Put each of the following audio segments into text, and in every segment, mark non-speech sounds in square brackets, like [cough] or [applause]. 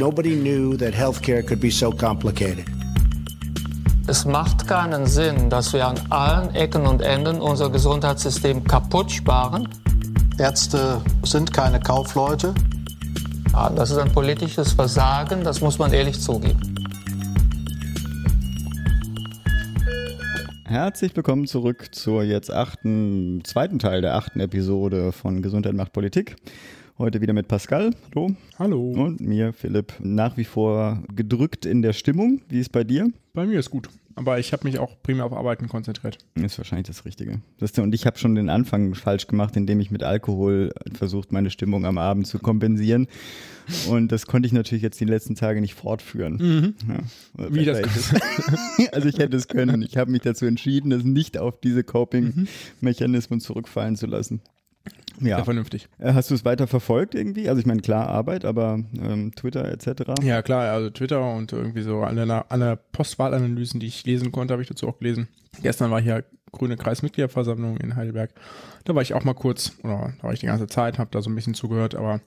Nobody knew that healthcare could be so complicated. Es macht keinen Sinn, dass wir an allen Ecken und Enden unser Gesundheitssystem kaputt sparen. Ärzte sind keine Kaufleute. Ja, das ist ein politisches Versagen, das muss man ehrlich zugeben. Herzlich willkommen zurück zur jetzt achten, zweiten Teil der achten Episode von Gesundheit macht Politik. Heute wieder mit Pascal. Hallo. Hallo. Und mir, Philipp. Nach wie vor gedrückt in der Stimmung. Wie ist bei dir? Bei mir ist gut. Aber ich habe mich auch primär auf Arbeiten konzentriert. Ist wahrscheinlich das Richtige. Und ich habe schon den Anfang falsch gemacht, indem ich mit Alkohol versucht, meine Stimmung am Abend zu kompensieren. Und das konnte ich natürlich jetzt die letzten Tage nicht fortführen. Mhm. Ja. Wie das [laughs] Also ich hätte es können. Ich habe mich dazu entschieden, es nicht auf diese Coping-Mechanismen zurückfallen zu lassen. Ja. Sehr vernünftig. Äh, Hast du es weiter verfolgt irgendwie? Also ich meine, klar Arbeit, aber ähm, Twitter etc. Ja, klar, also Twitter und irgendwie so alle, alle Postwahlanalysen, die ich lesen konnte, habe ich dazu auch gelesen. Gestern war hier Grüne Kreismitgliederversammlung in Heidelberg. Da war ich auch mal kurz, oder da war ich die ganze Zeit, habe da so ein bisschen zugehört, aber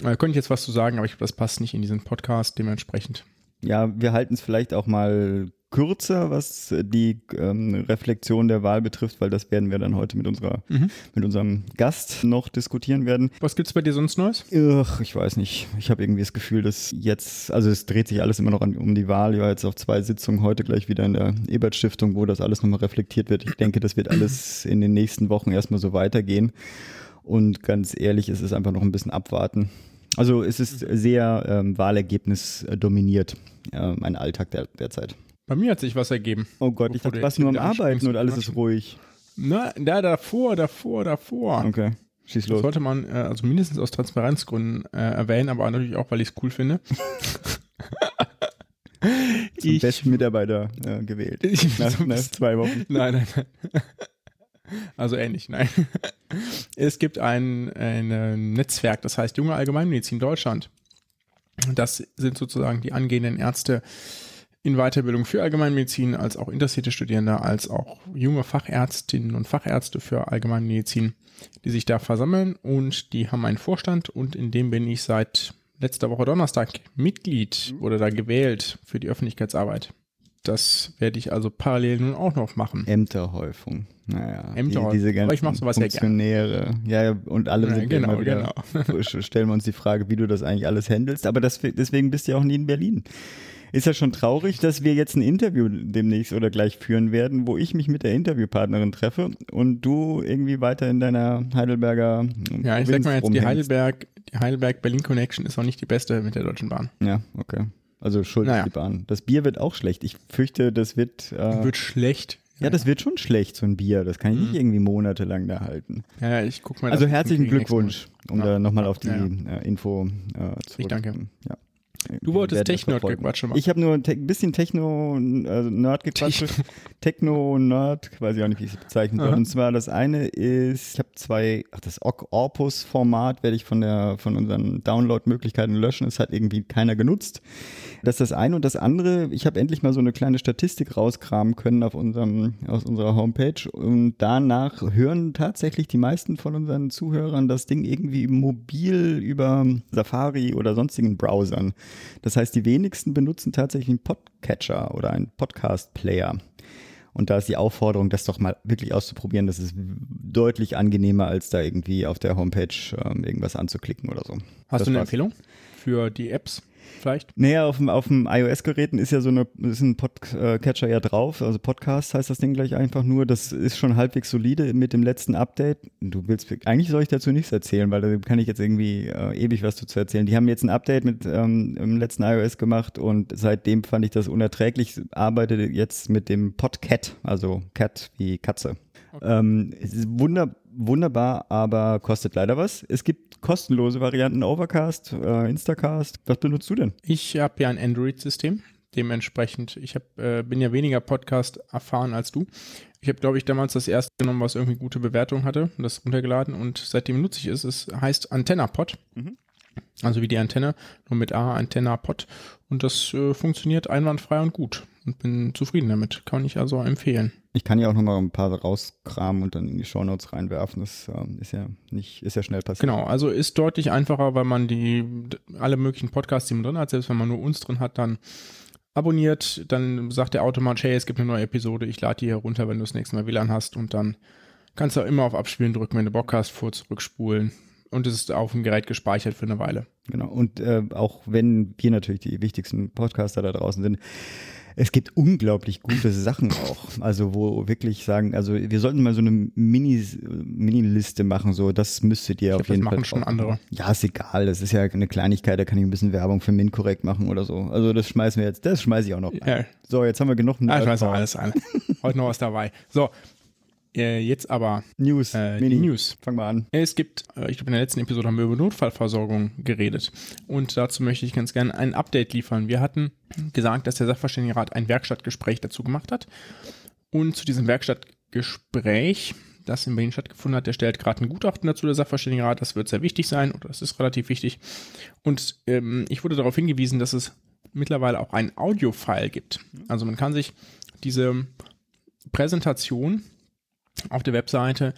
äh, könnte ich jetzt was zu sagen, aber ich glaube, das passt nicht in diesen Podcast, dementsprechend. Ja, wir halten es vielleicht auch mal kürzer, was die ähm, Reflexion der Wahl betrifft, weil das werden wir dann heute mit unserer, Mhm. mit unserem Gast noch diskutieren werden. Was gibt's bei dir sonst Neues? Ach, ich weiß nicht. Ich habe irgendwie das Gefühl, dass jetzt, also es dreht sich alles immer noch an, um die Wahl. Ich war jetzt auf zwei Sitzungen heute gleich wieder in der Ebert-Stiftung, wo das alles nochmal reflektiert wird. Ich denke, das wird alles in den nächsten Wochen erstmal so weitergehen. Und ganz ehrlich, es ist einfach noch ein bisschen abwarten. Also es ist sehr ähm, Wahlergebnis dominiert, äh, mein Alltag der, derzeit. Bei mir hat sich was ergeben. Oh Gott, ich dachte, du was jetzt nur am Arbeiten und alles ist ruhig. Na, da davor, davor, davor. Okay, schieß Das los. sollte man äh, also mindestens aus Transparenzgründen äh, erwähnen, aber natürlich auch, weil ich es cool finde. [laughs] Zum ich, besten Mitarbeiter äh, gewählt. [laughs] Ich- nach, nach zwei Wochen. [laughs] Nein, nein, nein. Also ähnlich, nein. Es gibt ein, ein äh, Netzwerk, das heißt Junge Allgemeinmedizin Deutschland. Das sind sozusagen die angehenden Ärzte in Weiterbildung für Allgemeinmedizin, als auch interessierte Studierende, als auch junge Fachärztinnen und Fachärzte für Allgemeinmedizin, die sich da versammeln und die haben einen Vorstand und in dem bin ich seit letzter Woche Donnerstag Mitglied oder da gewählt für die Öffentlichkeitsarbeit. Das werde ich also parallel nun auch noch machen. Ämterhäufung. Naja, Ämterhäufung. Die, diese Aber ganzen ich mach sowas. Funktionäre. Ja, ja, und alle Ja, sind genau, immer wieder, [laughs] stellen wir uns die Frage, wie du das eigentlich alles handelst. Aber das, deswegen bist du ja auch nie in Berlin. Ist ja schon traurig, dass wir jetzt ein Interview demnächst oder gleich führen werden, wo ich mich mit der Interviewpartnerin treffe und du irgendwie weiter in deiner Heidelberger Ja, ich sag mal jetzt, die. Heidelberg, die Heidelberg-Berlin-Connection ist auch nicht die beste mit der Deutschen Bahn. Ja, okay. Also schuld Naja. die Bahn. Das Bier wird auch schlecht. Ich fürchte, das wird. Äh, Wird schlecht. ja, das wird schon schlecht, so ein Bier. Das kann ich Mhm. nicht irgendwie monatelang da halten. Ja, ja, ich guck mal. Also herzlichen Glückwunsch, um Ja. da nochmal auf die Ja, Äh, Info äh, zurück. Ich danke. Ja. Du wolltest verfolgen. machen. Ich habe nur ein te bisschen Techno-Nerd-Gequatsche. Techno-Nerd, weiß ich auch nicht, wie ich es bezeichnen soll. Und zwar das eine ist, ich habe zwei, ach das Orpus-Format werde ich von der von unseren Download-Möglichkeiten löschen. Es hat irgendwie keiner genutzt. Das ist das eine. Und das andere, ich habe endlich mal so eine kleine Statistik rauskramen können auf unserem, aus unserer Homepage. Und danach hören tatsächlich die meisten von unseren Zuhörern das Ding irgendwie mobil über Safari oder sonstigen Browsern. Das heißt, die wenigsten benutzen tatsächlich einen Podcatcher oder einen Podcast-Player. Und da ist die Aufforderung, das doch mal wirklich auszuprobieren. Das ist deutlich angenehmer, als da irgendwie auf der Homepage ähm, irgendwas anzuklicken oder so. Hast Das du eine war's. Empfehlung für die Apps vielleicht? Naja, auf dem, auf dem iOS-Geräten ist ja so eine, ist ein Podcatcher ja drauf, also Podcast heißt das Ding gleich einfach nur. Das ist schon halbwegs solide mit dem letzten Update. Du willst, eigentlich soll ich dazu nichts erzählen, weil da kann ich jetzt irgendwie äh, ewig was dazu erzählen. Die haben jetzt ein Update mit ähm, im letzten iOS gemacht und seitdem fand ich das unerträglich. Ich arbeite jetzt mit dem Podcat, also Cat wie Katze. Ähm, es ist wunder, wunderbar, aber kostet leider was. Es gibt kostenlose Varianten, Overcast, äh, Instacast. Was benutzt du denn? Ich habe ja ein Android-System. Dementsprechend, ich hab, äh, bin ja weniger Podcast erfahren als du. Ich habe, glaube ich, damals das erste genommen, was irgendwie gute Bewertung hatte das runtergeladen und seitdem nutze ich es. Es heißt AntennaPod. Mhm. Also wie die Antenne, nur mit A, AntennaPod. Und das äh, funktioniert einwandfrei und gut. Und bin zufrieden damit. Kann ich also empfehlen. Ich kann ja auch nochmal ein paar rauskramen und dann in die Shownotes reinwerfen. Das ähm, ist ja nicht, ist ja schnell passiert. Genau, also ist deutlich einfacher, weil man die alle möglichen Podcasts, die man drin hat, selbst wenn man nur uns drin hat, dann abonniert, dann sagt der automatisch, hey, es gibt eine neue Episode, ich lade die hier runter, wenn du das nächste Mal WLAN hast und dann kannst du auch immer auf Abspielen drücken, wenn du Bock hast, vor zurückspulen und es ist auf dem Gerät gespeichert für eine Weile. Genau, und äh, auch wenn wir natürlich die wichtigsten Podcaster da draußen sind, es gibt unglaublich gute Sachen auch. Also wo wirklich sagen, also wir sollten mal so eine Mini, Mini-Liste machen, so das müsstet ihr Ich auf glaub, jeden das Fall. machen schon andere. Ja, ist egal, das ist ja eine Kleinigkeit, da kann ich ein bisschen Werbung für MinCorrect machen oder so. Also das schmeißen wir jetzt, das schmeiße ich auch noch. rein. Ja. So, jetzt haben wir genug Ah, ich Nerd- noch alles ein. Heute noch was dabei. So, äh, jetzt aber News, äh, Mini. News. Fang mal an. Es gibt, äh, ich glaube, in der letzten Episode haben wir über Notfallversorgung geredet. Und dazu möchte ich ganz gerne ein Update liefern. Wir hatten gesagt, dass der Sachverständigenrat ein Werkstattgespräch dazu gemacht hat. Und zu diesem Werkstattgespräch, das in Berlin stattgefunden hat, der stellt gerade ein Gutachten dazu, der Sachverständigenrat. Das wird sehr wichtig sein, oder das ist relativ wichtig. Und ähm, ich wurde darauf hingewiesen, dass es mittlerweile auch ein Audio-File gibt. Also man kann sich diese Präsentation auf der Webseite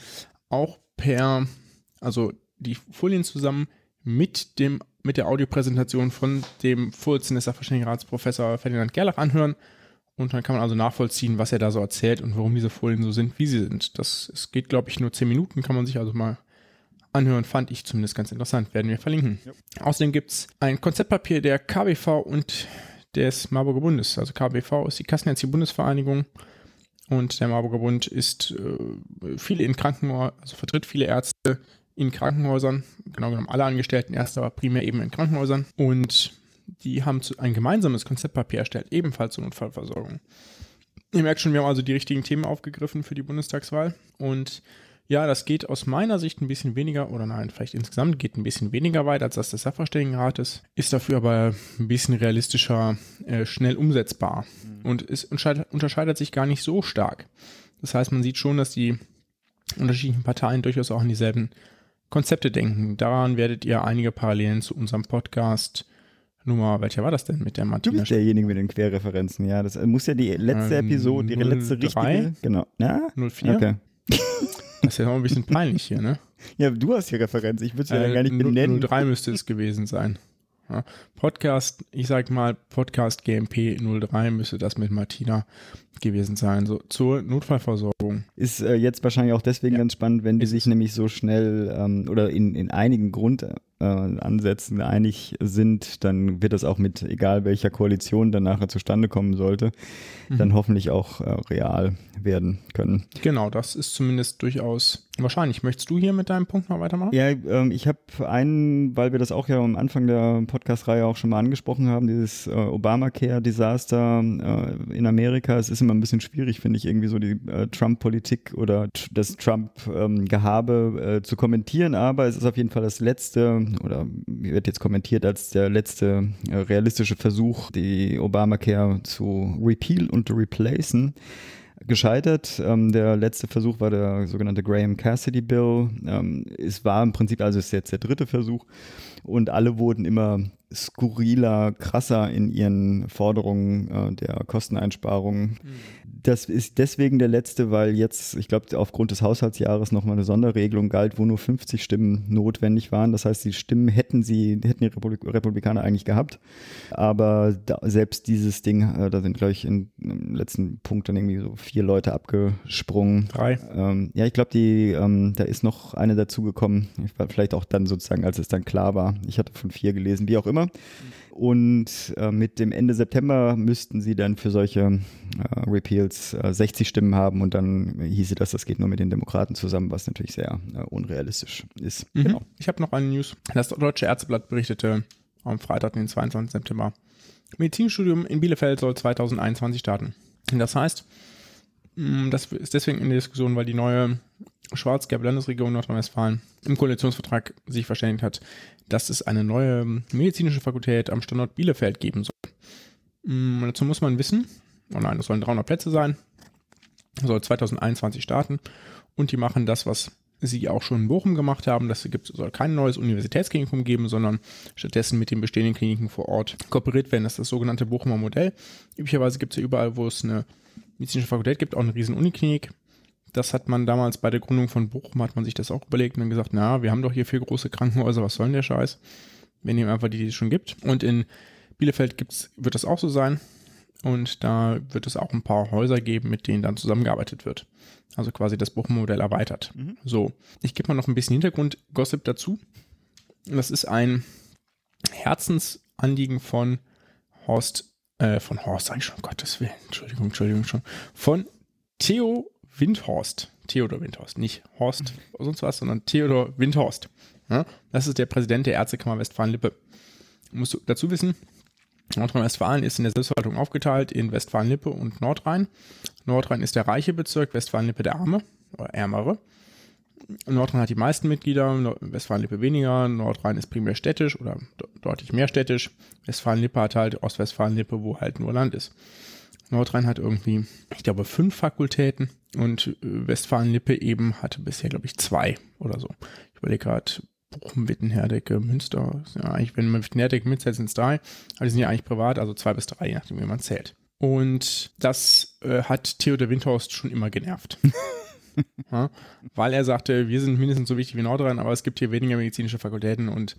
auch per, also die Folien zusammen mit dem, mit der Audiopräsentation von dem Vorsitzenden des Ferdinand Gerlach, anhören. Und dann kann man also nachvollziehen, was er da so erzählt und warum diese Folien so sind, wie sie sind. Das, es geht, glaube ich, nur zehn Minuten, kann man sich also mal anhören, fand ich zumindest ganz interessant, werden wir verlinken. Außerdem gibt es ein Konzeptpapier der KBV und des Marburger Bundes. Also KBV ist die Kassenärztliche Bundesvereinigung und der Marburger Bund ist äh, viele in Krankenhäusern, also vertritt viele Ärzte in Krankenhäusern, genau genommen alle Angestellten Ärzte, aber primär eben in Krankenhäusern. Und die haben zu, ein gemeinsames Konzeptpapier erstellt, ebenfalls zur Notfallversorgung. Ihr merkt schon, wir haben also die richtigen Themen aufgegriffen für die Bundestagswahl. Und ja, das geht aus meiner Sicht ein bisschen weniger, oder nein, vielleicht insgesamt geht ein bisschen weniger weit als das des Sachverständigenrates, ist dafür aber ein bisschen realistischer, äh, schnell umsetzbar. Und es unterscheidet, sich gar nicht so stark. Das heißt, man sieht schon, dass die unterschiedlichen Parteien durchaus auch an dieselben Konzepte denken. Daran werdet ihr einige Parallelen zu unserem Podcast Nummer, welcher war das denn mit der Du Martina? bist derjenige mit den Querreferenzen, ja. Das muss ja die letzte Ähm, Episode, die letzte 03? richtige. Genau. Ja? 04? Okay. [laughs] Das ist ja noch ein bisschen peinlich hier, ne? [laughs] Ja, du hast die Referenz. Ich würde es ja Äh, gar nicht benennen. 03 müsste es gewesen sein. Ja. Podcast, ich sag mal, Podcast GMP 03 müsste das mit Martina gewesen sein. So zur Notfallversorgung. Ist äh, jetzt wahrscheinlich auch deswegen Ja. ganz spannend, wenn die sich nämlich so schnell ähm, oder in, in einigen Grundansätzen einig sind, dann wird das auch mit egal welcher Koalition dann nachher zustande kommen sollte, Mhm. dann hoffentlich auch äh, real werden können. Genau, das ist zumindest durchaus wahrscheinlich. Möchtest du hier mit deinem Punkt noch weitermachen? Ja, ähm, ich habe einen, weil wir das auch ja am Anfang der Podcast-Reihe auch schon mal angesprochen haben, dieses äh, Obamacare-Desaster äh, in Amerika. Es ist immer ein bisschen schwierig, finde ich, irgendwie so die äh, Trump-Politik oder das Trump-Gehabe äh, zu kommentieren, aber es ist auf jeden Fall das letzte, oder wird jetzt kommentiert als der letzte äh, realistische Versuch, die Obamacare zu repeal und replacen gescheitert. Ähm, der letzte Versuch war der sogenannte Graham Cassidy Bill. Ähm, es war im Prinzip, also ist jetzt der dritte Versuch und alle wurden immer skurriler, krasser in ihren Forderungen äh, der Kosteneinsparungen. Das ist deswegen der letzte, weil jetzt, ich glaube, aufgrund des Haushaltsjahres nochmal eine Sonderregelung galt, wo nur 50 Stimmen notwendig waren. Das heißt, die Stimmen hätten sie, hätten die Republik Republikaner eigentlich gehabt. Aber da, selbst dieses Ding, äh, da sind, glaube ich, in, im letzten Punkt dann irgendwie so vier Leute abgesprungen. Drei. Ähm, ja, ich glaube, die, ähm, da ist noch eine dazugekommen. Vielleicht auch dann sozusagen, als es dann klar war. Ich hatte von vier gelesen, wie auch immer. Und äh, mit dem Ende September müssten sie dann für solche äh, Repeals äh, 60 Stimmen haben und dann hieße das, das geht nur mit den Demokraten zusammen, was natürlich sehr äh, unrealistisch ist. Mhm. Genau. Ich habe noch eine News. Das Deutsche Ärzteblatt berichtete am Freitag, den 22. September. Medizinstudium in Bielefeld soll 2021 starten. Das heißt, das ist deswegen in der Diskussion, weil die neue schwarz-gelbe Landesregierung Nordrhein-Westfalen im Koalitionsvertrag sich verständigt hat, dass es eine neue medizinische Fakultät am Standort Bielefeld geben soll. Mh, dazu muss man wissen, oh nein, das sollen 300 Plätze sein, soll 2021 starten und die machen das, was sie auch schon in Bochum gemacht haben. Das gibt, soll kein neues Universitätsklinikum geben, sondern stattdessen mit den bestehenden Kliniken vor Ort kooperiert werden. Das ist das sogenannte Bochumer Modell. Üblicherweise gibt es ja überall, wo es eine medizinische Fakultät gibt, auch eine riesen Uniklinik. Das hat man damals bei der Gründung von Bochum, hat man sich das auch überlegt und dann gesagt, na, wir haben doch hier vier große Krankenhäuser, was soll denn der Scheiß? Wir nehmen einfach die, die es schon gibt. Und in Bielefeld gibt's, wird das auch so sein. Und da wird es auch ein paar Häuser geben, mit denen dann zusammengearbeitet wird. Also quasi das Bochum-Modell erweitert. Mhm. So, ich gebe mal noch ein bisschen Hintergrund-Gossip dazu. Das ist ein Herzensanliegen von Horst, äh, von Horst, sag ich schon, um Gottes Willen, Entschuldigung, Entschuldigung schon, von Theo Windhorst. Theodor Windhorst, nicht Horst oder sonst was, sondern Theodor Windhorst. Ja, das ist der Präsident der Ärztekammer Westfalen-Lippe. Musst du dazu wissen, Nordrhein-Westfalen ist in der Selbstverwaltung aufgeteilt in Westfalen-Lippe und Nordrhein. Nordrhein ist der reiche Bezirk, Westfalen-Lippe der arme oder ärmere. Nordrhein hat die meisten Mitglieder, Westfalen-Lippe weniger. Nordrhein ist primär städtisch oder deutlich mehr städtisch. Westfalen-Lippe hat halt Ostwestfalen-Lippe, wo halt nur Land ist. Nordrhein hat irgendwie, ich glaube, fünf Fakultäten und äh, Westfalen-Lippe eben hatte bisher, glaube ich, zwei oder so. Ich überlege gerade, Bochum, Witten, Herdecke, Münster. Ja, eigentlich, wenn man Witten, Herdecke mitzählt, sind es drei. Aber die sind ja eigentlich privat, also zwei bis drei, je nachdem, wie man zählt. Und das äh, hat Theodor Windhorst schon immer genervt. [laughs] ja, weil er sagte, wir sind mindestens so wichtig wie Nordrhein, aber es gibt hier weniger medizinische Fakultäten und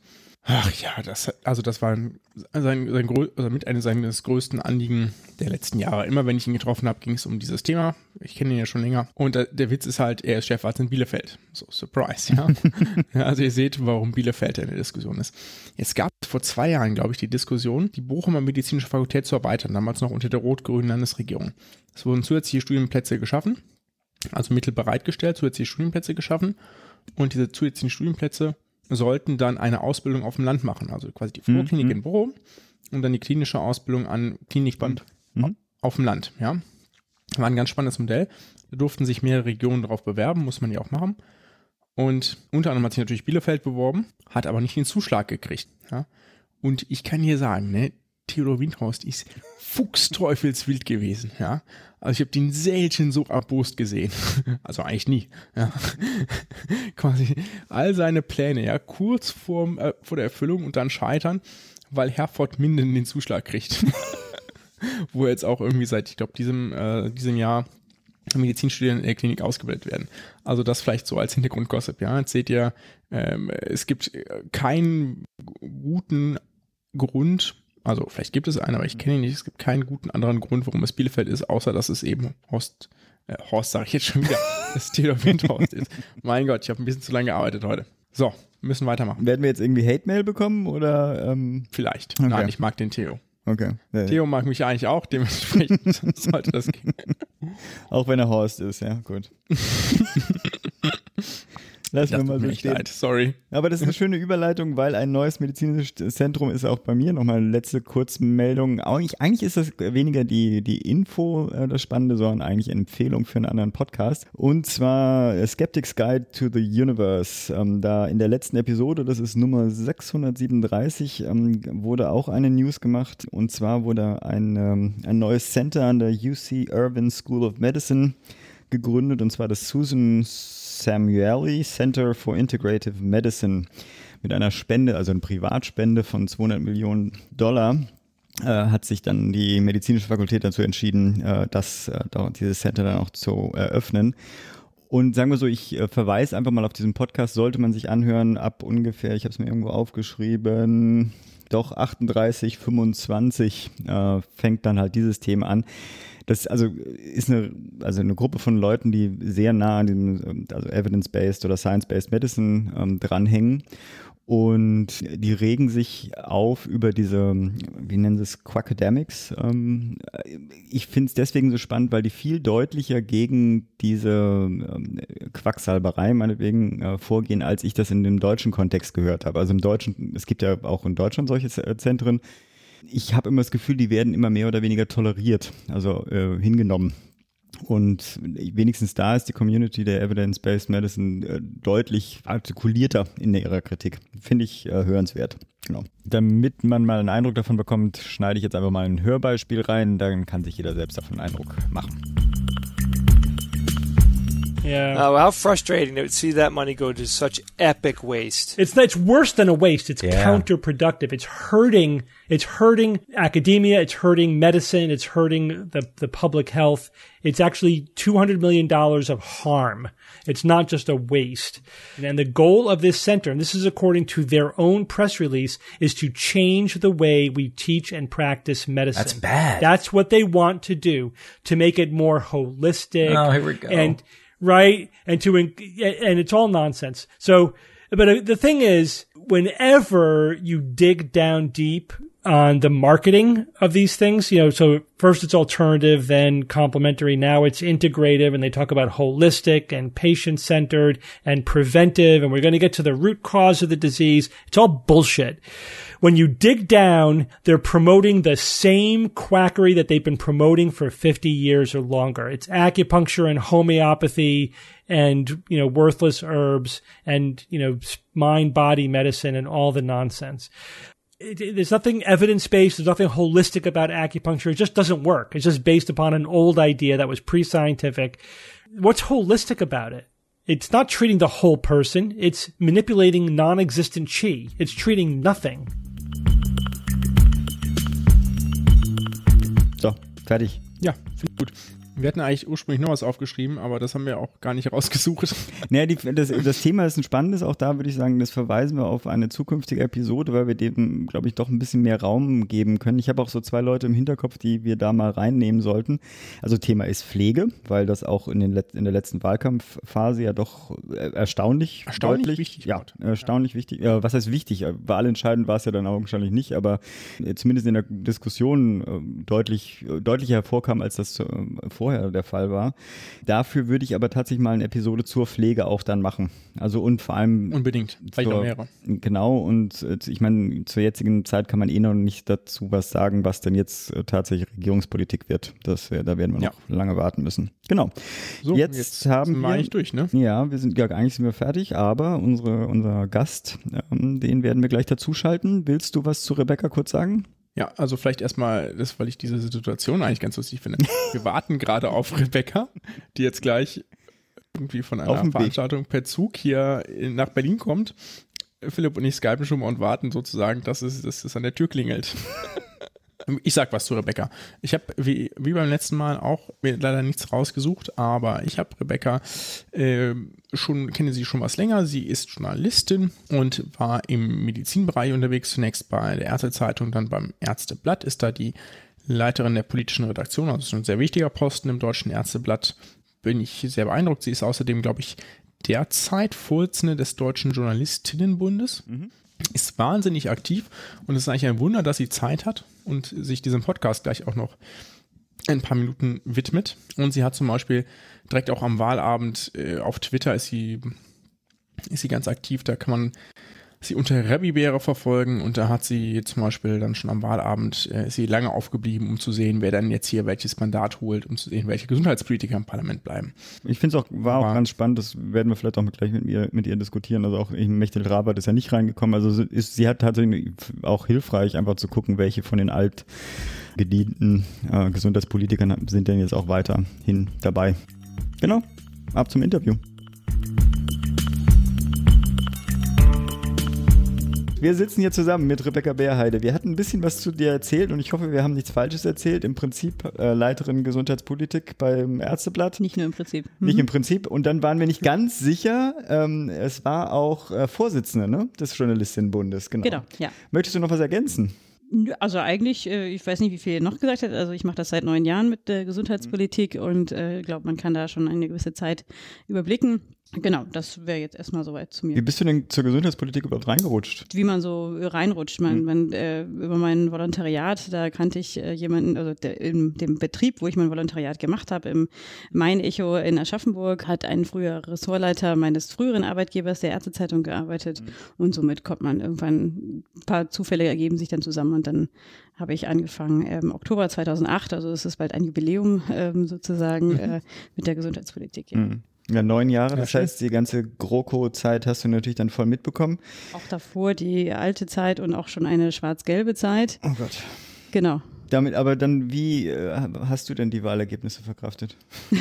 Ach ja, das, also das war sein, sein, also mit eines seines größten Anliegen der letzten Jahre. Immer wenn ich ihn getroffen habe, ging es um dieses Thema. Ich kenne ihn ja schon länger. Und der, der Witz ist halt, er ist Chefarzt in Bielefeld. So, Surprise, ja. [laughs] ja. Also ihr seht, warum Bielefeld in der Diskussion ist. Es gab vor zwei Jahren, glaube ich, die Diskussion, die Bochumer medizinische Fakultät zu erweitern, damals noch unter der rot-grünen Landesregierung. Es wurden zusätzliche Studienplätze geschaffen, also Mittel bereitgestellt, zusätzliche Studienplätze geschaffen. Und diese zusätzlichen Studienplätze sollten dann eine Ausbildung auf dem Land machen, also quasi die Vorklinik mhm. in Bochum und dann die klinische Ausbildung an Klinikband mhm. auf dem Land, ja. War ein ganz spannendes Modell. Da durften sich mehrere Regionen darauf bewerben, muss man ja auch machen. Und unter anderem hat sich natürlich Bielefeld beworben, hat aber nicht den Zuschlag gekriegt. Ja? Und ich kann hier sagen, ne, Theodor Windhorst ist fuchsteufelswild gewesen, ja. Also ich habe den selten so erbost gesehen. [laughs] Also eigentlich nie, ja. [laughs] Quasi all seine Pläne, ja, kurz vor, äh, vor der Erfüllung und dann scheitern, weil Herford Minden den Zuschlag kriegt. [laughs] Wo er jetzt auch irgendwie seit, ich glaube, diesem, äh, diesem Jahr Medizinstudenten in der Klinik ausgebildet werden. Also das vielleicht so als Hintergrundgossip, ja. Jetzt seht ihr, ähm, es gibt keinen guten Grund, also vielleicht gibt es einen, aber ich kenne ihn nicht. Es gibt keinen guten anderen Grund, warum es Bielefeld ist, außer dass es eben Horst, äh, Horst sage ich jetzt schon wieder, [laughs] das Theodor Windhorst ist. Mein Gott, ich habe ein bisschen zu lange gearbeitet heute. So, müssen weitermachen. Werden wir jetzt irgendwie Hate-Mail bekommen oder? Ähm? Vielleicht. Okay. Nein, ich mag den Theo. Okay. Ja, Theo mag mich eigentlich auch, dementsprechend [laughs] sollte das gehen. Auch wenn er Horst ist, ja, gut. [laughs] Lass mir mal so stehen. Leid. Sorry. Aber das ist eine schöne Überleitung, weil ein neues medizinisches Zentrum ist auch bei mir. Nochmal eine letzte Kurzmeldung. Eigentlich, eigentlich ist das weniger die, die Info äh, das Spannende, sondern eigentlich eine Empfehlung für einen anderen Podcast. Und zwar Skeptics Guide to the Universe. Ähm, da in der letzten Episode, das ist Nummer 637, ähm, wurde auch eine News gemacht. Und zwar wurde ein, ähm, ein neues Center an der UC Irvine School of Medicine gegründet, und zwar das Susan Samueli Center for Integrative Medicine mit einer Spende, also eine Privatspende von 200 Millionen Dollar äh, hat sich dann die medizinische Fakultät dazu entschieden, äh, das, äh, dieses Center dann auch zu eröffnen. Und sagen wir so, ich verweise einfach mal auf diesen Podcast, sollte man sich anhören, ab ungefähr, ich habe es mir irgendwo aufgeschrieben, doch 38, 25 äh, fängt dann halt dieses Thema an das also ist eine, also eine Gruppe von Leuten, die sehr nah an dem also Evidence-Based oder Science-Based Medicine ähm, dranhängen. Und die regen sich auf über diese, wie nennen sie es, Quackademics. Ähm, ich finde es deswegen so spannend, weil die viel deutlicher gegen diese ähm, Quacksalberei meinetwegen äh, vorgehen, als ich das in dem deutschen Kontext gehört habe. Also im Deutschen, es gibt ja auch in Deutschland solche Zentren, ich habe immer das Gefühl, die werden immer mehr oder weniger toleriert, also äh, hingenommen. Und wenigstens da ist die Community der Evidence-Based Medicine äh, deutlich artikulierter in ihrer Kritik. Finde ich äh, hörenswert. Genau. Damit man mal einen Eindruck davon bekommt, schneide ich jetzt einfach mal ein Hörbeispiel rein, dann kann sich jeder selbst davon einen Eindruck machen. Yeah. Uh, how frustrating to see that money go to such epic waste. It's it's worse than a waste. It's Yeah. counterproductive. It's hurting. It's hurting academia. It's hurting medicine. It's hurting the the public health. It's actually two hundred million dollars of harm. It's not just a waste. And the goal of this center, and this is according to their own press release, is to change the way we teach and practice medicine. That's bad. That's what they want to do to make it more holistic. Oh, here we go. And right and to and it's all nonsense so but uh, the thing is whenever you dig down deep on the marketing of these things you know so first it's alternative then complementary now it's integrative and they talk about holistic and patient centered and preventive and we're going to get to the root cause of the disease it's all bullshit when you dig down, they're promoting the same quackery that they've been promoting for 50 years or longer. It's acupuncture and homeopathy and, you know, worthless herbs and, you know, mind body medicine and all the nonsense. It, it- there's nothing evidence based. There's nothing holistic about acupuncture. It just doesn't work. It's just based upon an old idea that was pre scientific. What's holistic about it? It's not treating the whole person. It's manipulating non existent chi. It's treating nothing. So, fertig. Ja, finde gut. Wir hatten eigentlich ursprünglich noch was aufgeschrieben, aber das haben wir auch gar nicht [laughs] rausgesucht. Naja, die, das, das Thema ist ein spannendes, auch da würde ich sagen, das verweisen wir auf eine zukünftige Episode, weil wir dem, glaube ich, doch ein bisschen mehr Raum geben können. Ich habe auch so zwei Leute im Hinterkopf, die wir da mal reinnehmen sollten. Also Thema ist Pflege, weil das auch in, den in der letzten Wahlkampfphase ja doch äh, erstaunlich, Erstaunlich deutlich, wichtig ja, erstaunlich wichtig. Ja, was heißt wichtig? Äh, Wahlentscheidend war es ja dann augenscheinlich nicht, aber äh, zumindest in der Diskussion äh, deutlich, äh, deutlicher hervorkam, als das äh, vorher der Fall war. Dafür würde ich aber tatsächlich mal eine Episode zur Pflege auch dann machen. Also und vor allem Unbedingt. Vielleicht noch zur- mehrere. Genau, und äh, ich meine, zur jetzigen Zeit kann man eh noch nicht dazu was sagen, was denn jetzt äh, tatsächlich Regierungspolitik wird. Das, da werden wir Ja. noch lange warten müssen. Genau. So, jetzt, haben sind wir wir eigentlich durch, ne? ja, wir sind ja eigentlich sind wir fertig, aber unsere, unser Gast, ähm, den werden wir gleich dazuschalten. Willst du was zu Rebecca kurz sagen? Ja, also vielleicht erstmal, das, weil ich diese Situation eigentlich ganz lustig finde. Wir [laughs] warten gerade auf Rebecca, die jetzt gleich irgendwie von einer dem Weg. Veranstaltung per Zug hier nach Berlin kommt. Philipp und ich skypen schon mal und warten sozusagen, dass es, dass es an der Tür klingelt. [laughs] Ich sag was zu Rebecca. Ich habe wie, wie beim letzten Mal auch mir leider nichts rausgesucht, aber ich habe Rebecca äh, schon, kenne sie schon was länger. Sie ist Journalistin und war im Medizinbereich unterwegs, zunächst bei der Ärztezeitung, dann beim Ärzteblatt, ist da die Leiterin der politischen Redaktion, also ist ein sehr wichtiger Posten im Deutschen Ärzteblatt. Bin ich sehr beeindruckt. Sie ist außerdem, glaube ich, derzeit Vorsitzende des Deutschen Journalistinnenbundes ist wahnsinnig aktiv und es ist eigentlich ein Wunder, dass sie Zeit hat und sich diesem Podcast gleich auch noch ein paar Minuten widmet. Und sie hat zum Beispiel direkt auch am Wahlabend äh, auf Twitter ist sie, ist sie ganz aktiv. Da kann man sie unter Rebibäre verfolgen und da hat sie zum Beispiel dann schon am Wahlabend äh, ist sie lange aufgeblieben, um zu sehen, wer dann jetzt hier welches Mandat holt, um zu sehen, welche Gesundheitspolitiker im Parlament bleiben. Ich finde es auch, war auch War- ganz spannend, das werden wir vielleicht auch mit, gleich mit ihr, mit ihr diskutieren. Also auch Mechtel Rabat ist ja nicht reingekommen. Also sie ist, sie hat tatsächlich auch hilfreich, einfach zu gucken, welche von den alt gedienten äh, Gesundheitspolitikern sind denn jetzt auch weiterhin dabei. Genau, ab zum Interview. Wir sitzen hier zusammen mit Rebecca Bärheide. Wir hatten ein bisschen was zu dir erzählt und ich hoffe, wir haben nichts Falsches erzählt. Im Prinzip äh, Leiterin Gesundheitspolitik beim Ärzteblatt. Nicht nur im Prinzip. Nicht Mhm. im Prinzip. Und dann waren wir nicht ganz sicher. Ähm, es war auch äh, Vorsitzende ne? des Journalistinnenbundes. Genau. Genau, ja. Möchtest du noch was ergänzen? Also eigentlich, äh, ich weiß nicht, wie viel ihr noch gesagt hat. Also ich mache das seit neun Jahren mit der Gesundheitspolitik und äh, glaube, man kann da schon eine gewisse Zeit überblicken. Genau, das wäre jetzt erstmal soweit zu Wie mir. bist du denn zur Gesundheitspolitik überhaupt reingerutscht? Wie man so reinrutscht. Man, man, äh, über mein Volontariat, da kannte ich äh, jemanden, also der, in dem Betrieb, wo ich mein Volontariat gemacht habe, im Main-Echo in Aschaffenburg, hat ein früherer Ressortleiter meines früheren Arbeitgebers der Ärztezeitung gearbeitet. Und somit kommt man irgendwann, ein paar Zufälle ergeben sich dann zusammen und dann habe ich angefangen im Oktober 2008, also es ist bald ein Jubiläum ähm, sozusagen äh, mit der Gesundheitspolitik. Ja. Ja, neun Jahre, Ja, das schön. heißt, die ganze GroKo-Zeit hast du natürlich dann voll mitbekommen. Auch davor die alte Zeit und auch schon eine schwarz-gelbe Zeit. Oh Gott. Genau. Damit, aber dann, wie äh, hast du denn die Wahlergebnisse verkraftet?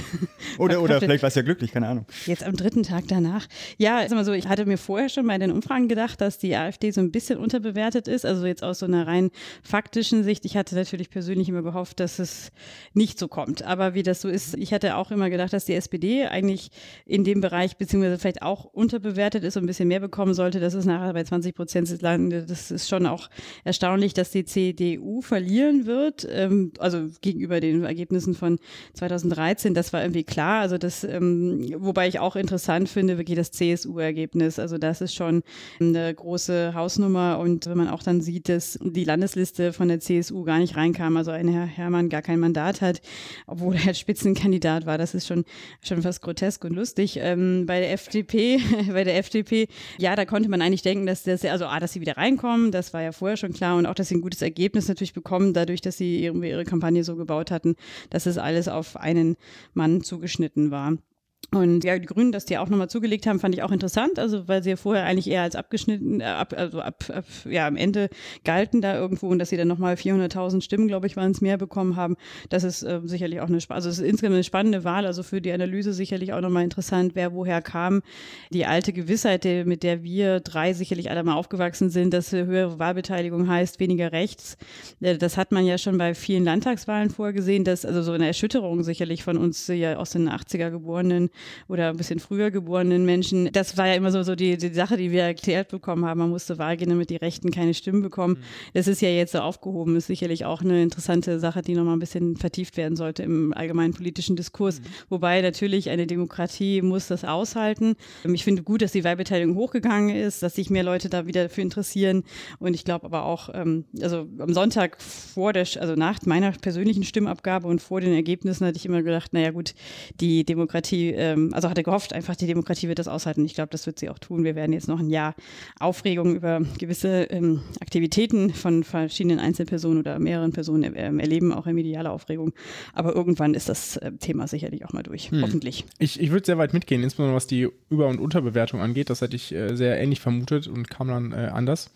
[laughs] oder, oder vielleicht warst du ja glücklich, keine Ahnung. Jetzt am dritten Tag danach. Ja, ist mal so, ich hatte mir vorher schon bei den Umfragen gedacht, dass die AfD so ein bisschen unterbewertet ist. Also jetzt aus so einer rein faktischen Sicht. Ich hatte natürlich persönlich immer gehofft, dass es nicht so kommt. Aber wie das so ist, ich hatte auch immer gedacht, dass die SPD eigentlich in dem Bereich beziehungsweise vielleicht auch unterbewertet ist und ein bisschen mehr bekommen sollte. Das ist nachher bei 20 Prozent landet. Das ist schon auch erstaunlich, dass die CDU verlieren wird wird, ähm, also gegenüber den Ergebnissen von 2013, das war irgendwie klar. Also das, ähm, wobei ich auch interessant finde, wirklich das CSU-Ergebnis. Also das ist schon eine große Hausnummer und wenn man auch dann sieht, dass die Landesliste von der CSU gar nicht reinkam, also ein Herr Hermann gar kein Mandat hat, obwohl er [laughs] Spitzenkandidat war, das ist schon, schon fast grotesk und lustig. Ähm, bei der FDP, [laughs] bei der FDP, ja, da konnte man eigentlich denken, dass das, also A, dass sie wieder reinkommen, das war ja vorher schon klar und auch, dass sie ein gutes Ergebnis natürlich bekommen, dadurch, dass sie irgendwie ihre Kampagne so gebaut hatten, dass es alles auf einen Mann zugeschnitten war. Und ja, die Grünen, dass die auch nochmal zugelegt haben, fand ich auch interessant, also weil sie ja vorher eigentlich eher als abgeschnitten, äh, ab, also ab, ab, ja, am Ende galten da irgendwo und dass sie dann nochmal 400.000 Stimmen, glaube ich, waren es mehr bekommen haben. Das ist äh, sicherlich auch eine, also es ist insgesamt eine spannende Wahl, also für die Analyse sicherlich auch nochmal interessant, wer woher kam. Die alte Gewissheit, die, mit der wir drei sicherlich alle mal aufgewachsen sind, dass höhere Wahlbeteiligung heißt weniger rechts. Äh, das hat man ja schon bei vielen Landtagswahlen vorgesehen, dass also so eine Erschütterung sicherlich von uns ja aus den 80er geborenen oder ein bisschen früher geborenen Menschen. Das war ja immer so, so die, die Sache, die wir erklärt bekommen haben. Man musste Wahl gehen, damit die Rechten keine Stimmen bekommen. Mhm. Das ist ja jetzt so aufgehoben. Ist sicherlich auch eine interessante Sache, die nochmal ein bisschen vertieft werden sollte im allgemeinen politischen Diskurs. Mhm. Wobei natürlich eine Demokratie muss das aushalten. Ich finde gut, dass die Wahlbeteiligung hochgegangen ist, dass sich mehr Leute da wieder dafür interessieren. Und ich glaube aber auch, ähm, also am Sonntag vor der, also nach meiner persönlichen Stimmabgabe und vor den Ergebnissen hatte ich immer gedacht, naja gut, die Demokratie ähm, also hatte gehofft, einfach die Demokratie wird das aushalten. Ich glaube, das wird sie auch tun. Wir werden jetzt noch ein Jahr Aufregung über gewisse ähm, Aktivitäten von verschiedenen Einzelpersonen oder mehreren Personen ähm, erleben, auch eine mediale Aufregung. Aber irgendwann ist das äh, Thema sicherlich auch mal durch, hm. hoffentlich. Ich, ich würde sehr weit mitgehen, insbesondere was die Über- und Unterbewertung angeht. Das hätte ich äh, sehr ähnlich vermutet und kam dann äh, anders.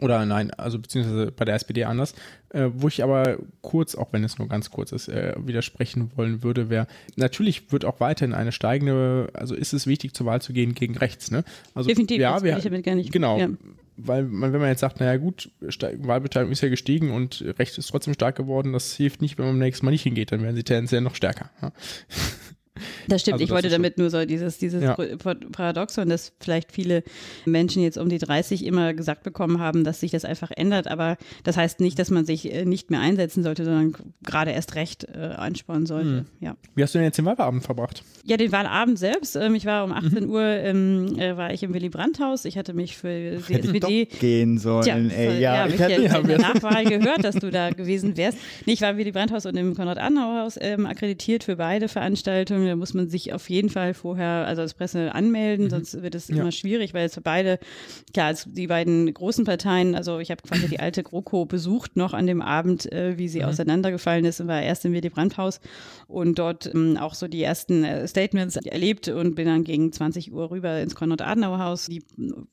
Oder nein, also beziehungsweise bei der SPD anders. Äh, wo ich aber kurz, auch wenn es nur ganz kurz ist, äh, widersprechen wollen würde, wäre, natürlich wird auch weiterhin eine steigende, also ist es wichtig zur Wahl zu gehen gegen rechts, ne? Also, Definitiv, ja, wir, ich damit gar nicht. Genau. Ja. Weil man, wenn man jetzt sagt, naja gut, Wahlbeteiligung ist ja gestiegen und rechts ist trotzdem stark geworden, das hilft nicht, wenn man beim nächsten Mal nicht hingeht, dann werden sie tendenziell noch stärker. Ja? [laughs] Das stimmt, also ich wollte damit nur so dieses, dieses ja. Paradoxon, dass vielleicht viele Menschen jetzt um die 30 immer gesagt bekommen haben, dass sich das einfach ändert, aber das heißt nicht, dass man sich äh, nicht mehr einsetzen sollte, sondern gerade erst recht äh, anspornen sollte. Hm. Ja. Wie hast du denn jetzt den Wahlabend verbracht? Ja, den Wahlabend selbst. Ähm, ich war um 18 mhm. Uhr ähm, äh, war ich im Willy Brandt-Haus. Ich hatte mich für die Hätte SPD gehen sollen. Tja, ey, ja, ja, ich, hätte ja, in der Nachwahl gehört, dass du da gewesen wärst. Nee, ich war im Willy Brandt-Haus und im Konrad-Adenauer-Haus ähm, akkreditiert für beide Veranstaltungen. Da muss man sich auf jeden Fall vorher, also als Presse anmelden, mhm. sonst wird es ja. immer schwierig, weil es für beide, klar, die beiden großen Parteien, also ich habe quasi die alte GroKo besucht noch an dem Abend, äh, wie sie mhm. auseinandergefallen ist und war erst im Willy Brandt-Haus und dort ähm, auch so die ersten äh, Statements erlebt und bin dann gegen 20 Uhr rüber ins Konrad-Adenauer-Haus. Die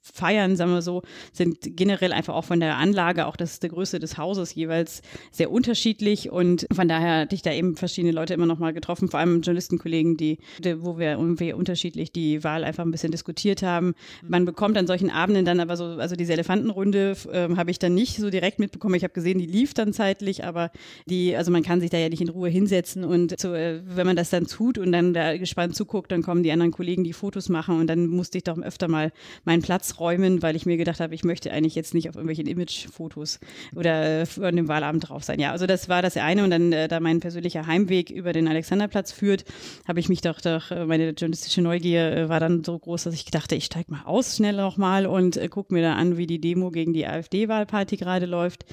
Feiern, sagen wir so, sind generell einfach auch von der Anlage, auch das der Größe des Hauses jeweils sehr unterschiedlich und von daher hatte ich da eben verschiedene Leute immer noch mal getroffen, vor allem Journalistenkollegen, die, die wo wir irgendwie unterschiedlich die Wahl einfach ein bisschen diskutiert haben. Man bekommt an solchen Abenden dann aber so, also diese Elefantenrunde äh, habe ich dann nicht so direkt mitbekommen. Ich habe gesehen, die lief dann zeitlich, aber die, also man kann sich da ja nicht in Ruhe hinsetzen und so, äh, wenn man das dann tut und dann da gespannt zuguckt, dann kommen die anderen Kollegen, die Fotos machen und dann musste ich doch öfter mal meinen Platz räumen, weil ich mir gedacht habe, ich möchte eigentlich jetzt nicht auf irgendwelchen Image-Fotos oder äh, an dem Wahlabend drauf sein. Ja, also das war das eine und dann, äh, da mein persönlicher Heimweg über den Alexanderplatz führt, habe ich mich doch, doch äh, meine journalistische Neugier äh, war dann so groß, dass ich dachte, ich steige mal aus schnell nochmal und äh, gucke mir da an, wie die Demo gegen die AfD-Wahlparty gerade läuft.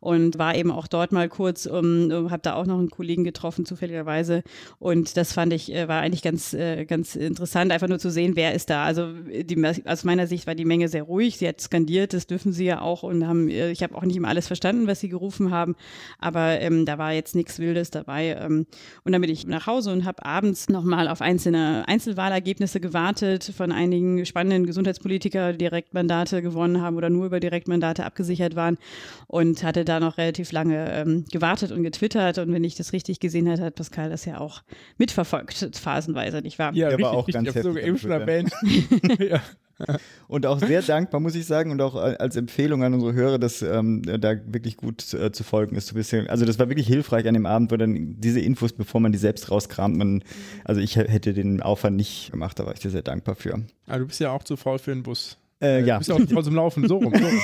Und war eben auch dort mal kurz, um, um habe da auch noch einen Kollegen getroffen, zufälligerweise. Und das fand ich, war eigentlich ganz, ganz interessant, einfach nur zu sehen, wer ist da. Also die, aus meiner Sicht war die Menge sehr ruhig, sie hat skandiert, das dürfen sie ja auch und haben, ich habe auch nicht immer alles verstanden, was sie gerufen haben, aber ähm, da war jetzt nichts Wildes dabei. Ähm, und dann bin ich nach Hause und habe abends nochmal auf einzelne Einzelwahlergebnisse gewartet von einigen spannenden Gesundheitspolitiker, die Direktmandate gewonnen haben oder nur über Direktmandate abgesichert waren und hatte da noch relativ lange ähm, gewartet und getwittert und wenn ich das richtig gesehen habe, hat Pascal das ja auch mitverfolgt, phasenweise, nicht wahr? Ja, richtig, war auch richtig, ganz ich habe sogar eben schon erwähnt. [laughs] ja. Und auch sehr dankbar, muss ich sagen, und auch als Empfehlung an unsere Hörer, dass ähm, da wirklich gut äh, zu folgen ist. Also das war wirklich hilfreich an dem Abend, wo dann diese Infos, bevor man die selbst rauskramt, man, also ich hätte den Aufwand nicht gemacht, da war ich dir sehr dankbar für. Aber du bist ja auch zu faul für einen Bus. Äh, ja. Du bist ja auch zu faul zum Laufen, so rum. So rum.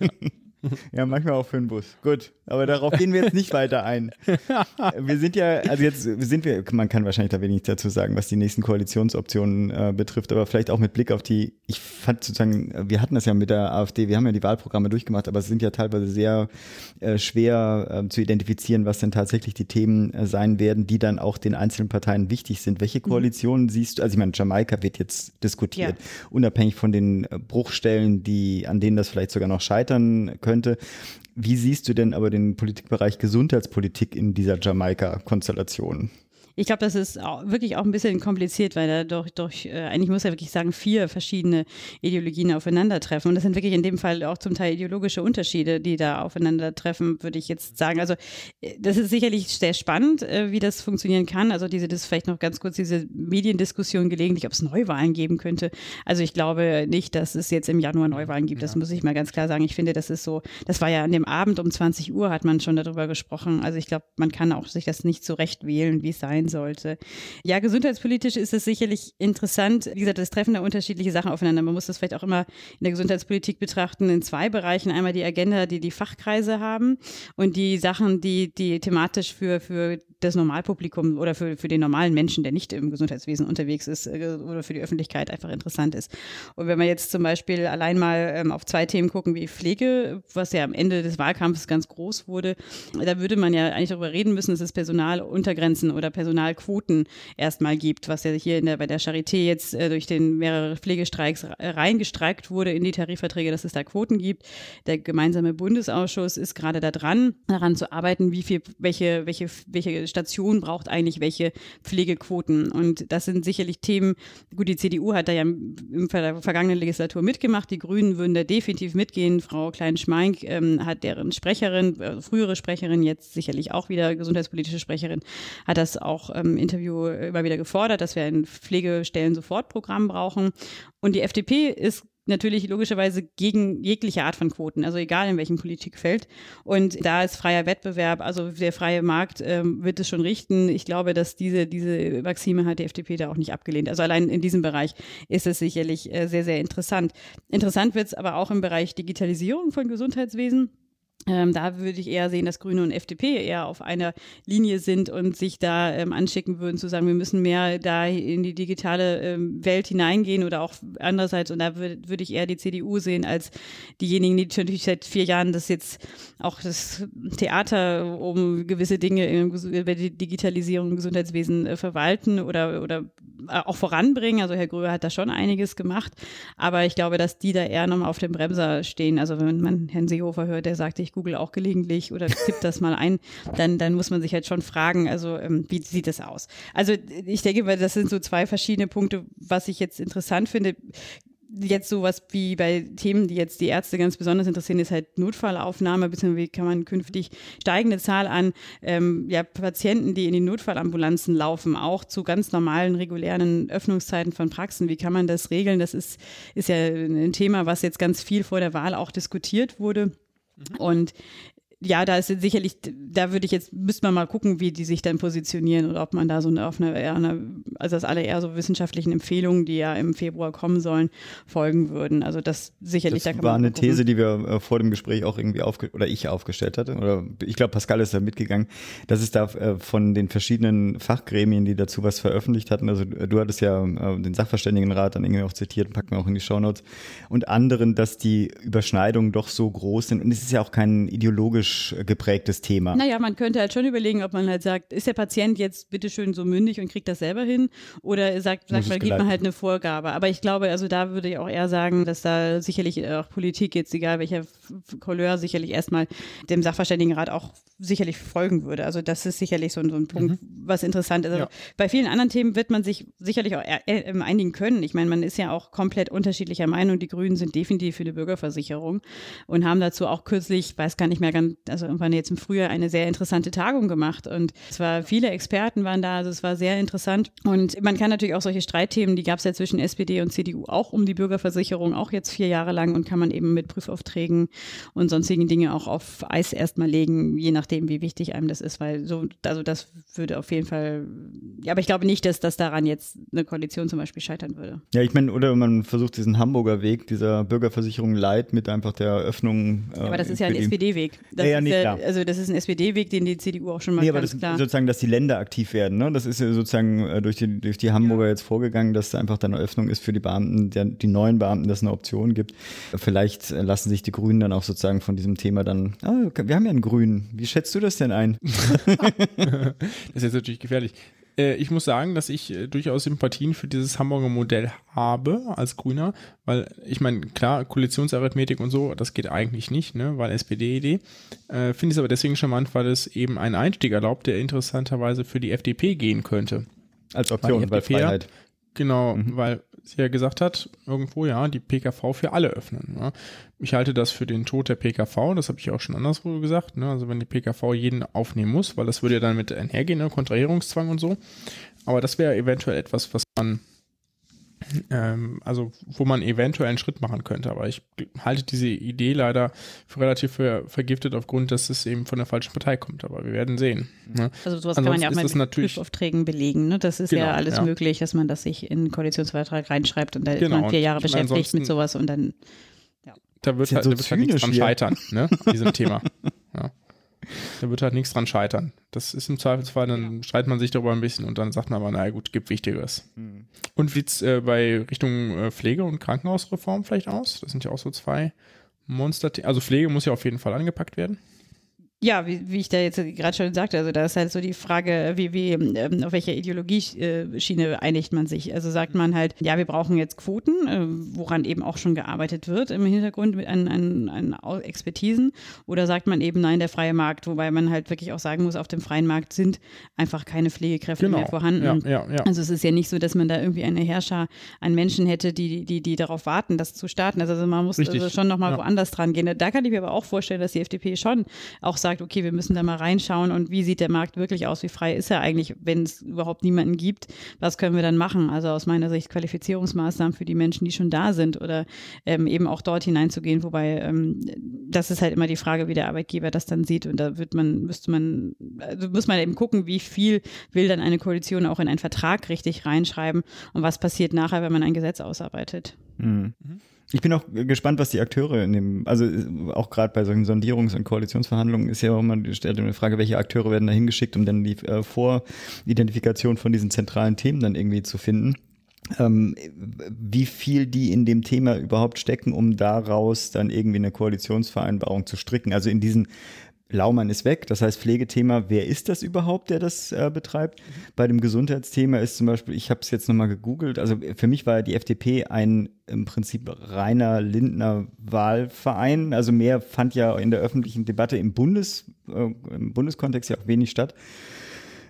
Ja, [laughs] [laughs] manchmal auch für den Bus. Gut, aber darauf gehen wir jetzt nicht weiter ein. [laughs] Wir sind ja, also jetzt sind wir, man kann wahrscheinlich da wenig dazu sagen, was die nächsten Koalitionsoptionen äh, betrifft, aber vielleicht auch mit Blick auf die, ich fand sozusagen, wir hatten das ja mit der AfD, wir haben ja die Wahlprogramme durchgemacht, aber es sind ja teilweise sehr äh, schwer äh, zu identifizieren, was denn tatsächlich die Themen äh, sein werden, die dann auch den einzelnen Parteien wichtig sind. Welche Koalitionen siehst du, also ich meine, Jamaika wird jetzt diskutiert, unabhängig von den äh, Bruchstellen, die, an denen das vielleicht sogar noch scheitern könnte. Wie siehst du denn aber den Politikbereich Gesundheitspolitik in dieser Jamaika-Konstellation? Ich glaube, das ist auch wirklich auch ein bisschen kompliziert, weil da durch, durch äh, eigentlich muss ja wirklich sagen, vier verschiedene Ideologien aufeinandertreffen. Und das sind wirklich in dem Fall auch zum Teil ideologische Unterschiede, die da aufeinandertreffen, würde ich jetzt sagen. Also äh, das ist sicherlich sehr spannend, äh, wie das funktionieren kann. Also diese, das vielleicht noch ganz kurz diese Mediendiskussion gelegentlich, ob es Neuwahlen geben könnte. Also ich glaube nicht, dass es jetzt im Januar Neuwahlen gibt. Das muss ich mal ganz klar sagen. Ich finde, das ist so, das war ja an dem Abend um 20 Uhr hat man schon darüber gesprochen. Also ich glaube, man kann auch sich das nicht so recht wählen, wie es sein sollte. Ja, gesundheitspolitisch ist es sicherlich interessant. Wie gesagt, das treffen da unterschiedliche Sachen aufeinander. Man muss das vielleicht auch immer in der Gesundheitspolitik betrachten in zwei Bereichen. Einmal die Agenda, die die Fachkreise haben und die Sachen, die, die thematisch für, für das Normalpublikum oder für, für den normalen Menschen, der nicht im Gesundheitswesen unterwegs ist äh, oder für die Öffentlichkeit einfach interessant ist. Und wenn wir jetzt zum Beispiel allein mal ähm, auf zwei Themen gucken wie Pflege, was ja am Ende des Wahlkampfes ganz groß wurde, da würde man ja eigentlich darüber reden müssen, dass es Personaluntergrenzen oder Personalquoten erstmal gibt, was ja hier in der, bei der Charité jetzt äh, durch den mehrere Pflegestreiks reingestreikt wurde in die Tarifverträge, dass es da Quoten gibt. Der gemeinsame Bundesausschuss ist gerade da dran, daran zu arbeiten, wie viel, welche, welche, welche Station braucht eigentlich welche Pflegequoten. Und das sind sicherlich Themen, gut, die CDU hat da ja im Ver vergangenen Legislatur mitgemacht, die Grünen würden da definitiv mitgehen. Frau Klein-Schmeink ähm, hat deren Sprecherin, äh, frühere Sprecherin, jetzt sicherlich auch wieder gesundheitspolitische Sprecherin, hat das auch im Interview immer wieder gefordert, dass wir ein Pflegestellen-Sofortprogramm brauchen. Und die FDP ist natürlich logischerweise gegen jegliche Art von Quoten, also egal in welchem Politikfeld. Und da ist freier Wettbewerb, also der freie Markt ähm, wird es schon richten. Ich glaube, dass diese, diese Maxime hat die FDP da auch nicht abgelehnt. Also allein in diesem Bereich ist es sicherlich äh, sehr, sehr interessant. Interessant wird es aber auch im Bereich Digitalisierung von Gesundheitswesen. Ähm, da würde ich eher sehen, dass Grüne und FDP eher auf einer Linie sind und sich da ähm, anschicken würden, zu sagen, wir müssen mehr da in die digitale ähm, Welt hineingehen oder auch andererseits, und da würde würd ich eher die CDU sehen als diejenigen, die natürlich seit vier Jahren das jetzt auch das Theater um gewisse Dinge über die Digitalisierung im Gesundheitswesen äh, verwalten oder, oder äh, auch voranbringen. Also Herr Gröhe hat da schon einiges gemacht, aber ich glaube, dass die da eher nochmal auf dem Bremser stehen. Also wenn man Herrn Seehofer hört, der sagt, ich google auch gelegentlich oder tippt das mal ein, dann, dann muss man sich halt schon fragen, also ähm, wie sieht das aus? Also ich denke mal, das sind so zwei verschiedene Punkte, was ich jetzt interessant finde jetzt sowas wie bei Themen, die jetzt die Ärzte ganz besonders interessieren, ist halt Notfallaufnahme, beziehungsweise wie kann man künftig steigende Zahl an ähm, ja, Patienten, die in die Notfallambulanzen laufen, auch zu ganz normalen, regulären Öffnungszeiten von Praxen. Wie kann man das regeln? Das ist, ist ja ein Thema, was jetzt ganz viel vor der Wahl auch diskutiert wurde. Und ja, da ist sicherlich, da würde ich jetzt, müsste man mal gucken, wie die sich dann positionieren oder ob man da so eine, auf eine, also das alle eher so wissenschaftlichen Empfehlungen, die ja im Februar kommen sollen, folgen würden. Also das sicherlich, das da kann war man eine gucken. These, die wir äh, vor dem Gespräch auch irgendwie aufge oder ich aufgestellt hatte. Oder ich glaube, Pascal ist da mitgegangen, dass es da äh, von den verschiedenen Fachgremien, die dazu was veröffentlicht hatten, also äh, du hattest ja den Sachverständigenrat dann irgendwie auch zitiert, packen wir auch in die Shownotes, und anderen, dass die Überschneidungen doch so groß sind. Und es ist ja auch kein ideologisch ideologisch geprägtes Thema. Naja, man könnte halt schon überlegen, ob man halt sagt, ist der Patient jetzt bitteschön so mündig und kriegt das selber hin oder sagt, sagt man, gibt man halt eine Vorgabe. Aber ich glaube, also da würde ich auch eher sagen, dass da sicherlich auch Politik jetzt, egal welcher Couleur, sicherlich erstmal dem Sachverständigenrat auch sicherlich folgen würde. Also das ist sicherlich so, so ein Punkt, mhm. was interessant ist. Also ja. Bei vielen anderen Themen wird man sich sicherlich auch einigen können. Ich meine, man ist ja auch komplett unterschiedlicher Meinung. Die Grünen sind definitiv für die Bürgerversicherung und haben dazu auch kürzlich, weiß gar nicht mehr ganz, also irgendwann jetzt im Frühjahr eine sehr interessante Tagung gemacht. Und es war viele Experten waren da, also es war sehr interessant. Und man kann natürlich auch solche Streitthemen, die gab es ja zwischen SPD und CDU auch um die Bürgerversicherung, auch jetzt vier Jahre lang und kann man eben mit Prüfaufträgen und sonstigen Dinge auch auf Eis erstmal legen, je nachdem, wie wichtig einem das ist, weil so, also das würde auf jeden Fall, ja, aber ich glaube nicht, dass das daran jetzt eine Koalition zum Beispiel scheitern würde. Ja, ich meine, oder man versucht diesen Hamburger Weg dieser Bürgerversicherung Leid mit einfach der Eröffnung. Äh, aber das ist ja ein SPD-Weg. Ja, ja, nee, klar. Also das ist ein SPD-Weg, den die CDU auch schon mal nee, aber das klar. sozusagen, dass die Länder aktiv werden. Ne? Das ist ja sozusagen äh, durch die durch die Hamburger ja. jetzt vorgegangen, dass da einfach dann eine Öffnung ist für die Beamten, der, die neuen Beamten, dass es eine Option gibt. Vielleicht lassen sich die Grünen dann auch sozusagen von diesem Thema dann. Oh, wir haben ja einen Grünen. Wie schätzt du das denn ein? [laughs] das ist jetzt natürlich gefährlich. Äh, ich muss sagen, dass ich äh, durchaus Sympathien für dieses Hamburger Modell habe als Grüner, weil ich meine, klar, Koalitionsarithmetik und so, das geht eigentlich nicht, ne, weil SPD-Idee. Äh, Finde es aber deswegen charmant, weil es eben einen Einstieg erlaubt, der interessanterweise für die FDP gehen könnte. Als Option, weil, Freiheit. Genau, mhm. weil sie ja gesagt hat, irgendwo ja, die PKV für alle öffnen. Ja. Ich halte das für den Tod der PKV, das habe ich auch schon anderswo gesagt. Ne? Also wenn die PKV jeden aufnehmen muss, weil das würde ja dann mit einhergehen, ne? Kontrahierungszwang und so. Aber das wäre eventuell etwas, was man ähm, also wo man eventuell einen Schritt machen könnte. Aber ich halte diese Idee leider für relativ ver vergiftet aufgrund, dass es eben von der falschen Partei kommt. Aber wir werden sehen. Ne? Also sowas Ansonsten kann man ja auch mal mit Prüfaufträgen belegen. Ne? Das ist genau, ja alles ja. möglich, dass man das sich in den Koalitionsvertrag reinschreibt und da genau. ist man vier Jahre beschäftigt mit sowas und dann ja. Da wird, halt, so da wird halt nichts dran scheitern, ne, diesem Thema. [laughs] Ja. Da wird halt nichts dran scheitern. Das ist im Zweifelsfall, dann streitet man sich darüber ein bisschen und dann sagt man aber, naja gut, gibt Wichtigeres. Mhm. Und wie es äh, bei Richtung äh, Pflege- und Krankenhausreform vielleicht aus? Das sind ja auch so zwei Monster. Also Pflege muss ja auf jeden Fall angepackt werden. Ja, wie, wie ich da jetzt gerade schon sagte, also da ist halt so die Frage, wie, wie ähm, auf welcher Ideologieschiene einigt man sich? Also sagt man halt, ja, wir brauchen jetzt Quoten, äh, woran eben auch schon gearbeitet wird im Hintergrund mit an, an, an Expertisen, oder sagt man eben, nein, der freie Markt, wobei man halt wirklich auch sagen muss, auf dem freien Markt sind einfach keine Pflegekräfte genau. mehr vorhanden. Ja, ja, ja. Also es ist ja nicht so, dass man da irgendwie eine Herrscher an Menschen hätte, die, die, die darauf warten, das zu starten. Also man muss also schon nochmal ja. woanders dran gehen. Da kann ich mir aber auch vorstellen, dass die FDP schon auch sagt, sagt, okay, wir müssen da mal reinschauen und wie sieht der Markt wirklich aus, wie frei ist er eigentlich, wenn es überhaupt niemanden gibt, was können wir dann machen? Also aus meiner Sicht Qualifizierungsmaßnahmen für die Menschen, die schon da sind oder ähm, eben auch dort hineinzugehen, wobei ähm, das ist halt immer die Frage, wie der Arbeitgeber das dann sieht und da wird man, müsste man, also muss man eben gucken, wie viel will dann eine Koalition auch in einen Vertrag richtig reinschreiben und was passiert nachher, wenn man ein Gesetz ausarbeitet. Mhm. Ich bin auch gespannt, was die Akteure in dem, also auch gerade bei solchen Sondierungs- und Koalitionsverhandlungen ist ja auch immer stellt eine Frage, welche Akteure werden da hingeschickt, um dann die äh, Voridentifikation von diesen zentralen Themen dann irgendwie zu finden. Ähm, wie viel die in dem Thema überhaupt stecken, um daraus dann irgendwie eine Koalitionsvereinbarung zu stricken. Also in diesen Laumann ist weg, das heißt Pflegethema, wer ist das überhaupt, der das äh, betreibt? Mhm. Bei dem Gesundheitsthema ist zum Beispiel, ich habe es jetzt nochmal gegoogelt, also für mich war die FDP ein im Prinzip reiner Lindner Wahlverein, also mehr fand ja in der öffentlichen Debatte im Bundes, äh, im Bundeskontext ja auch wenig statt.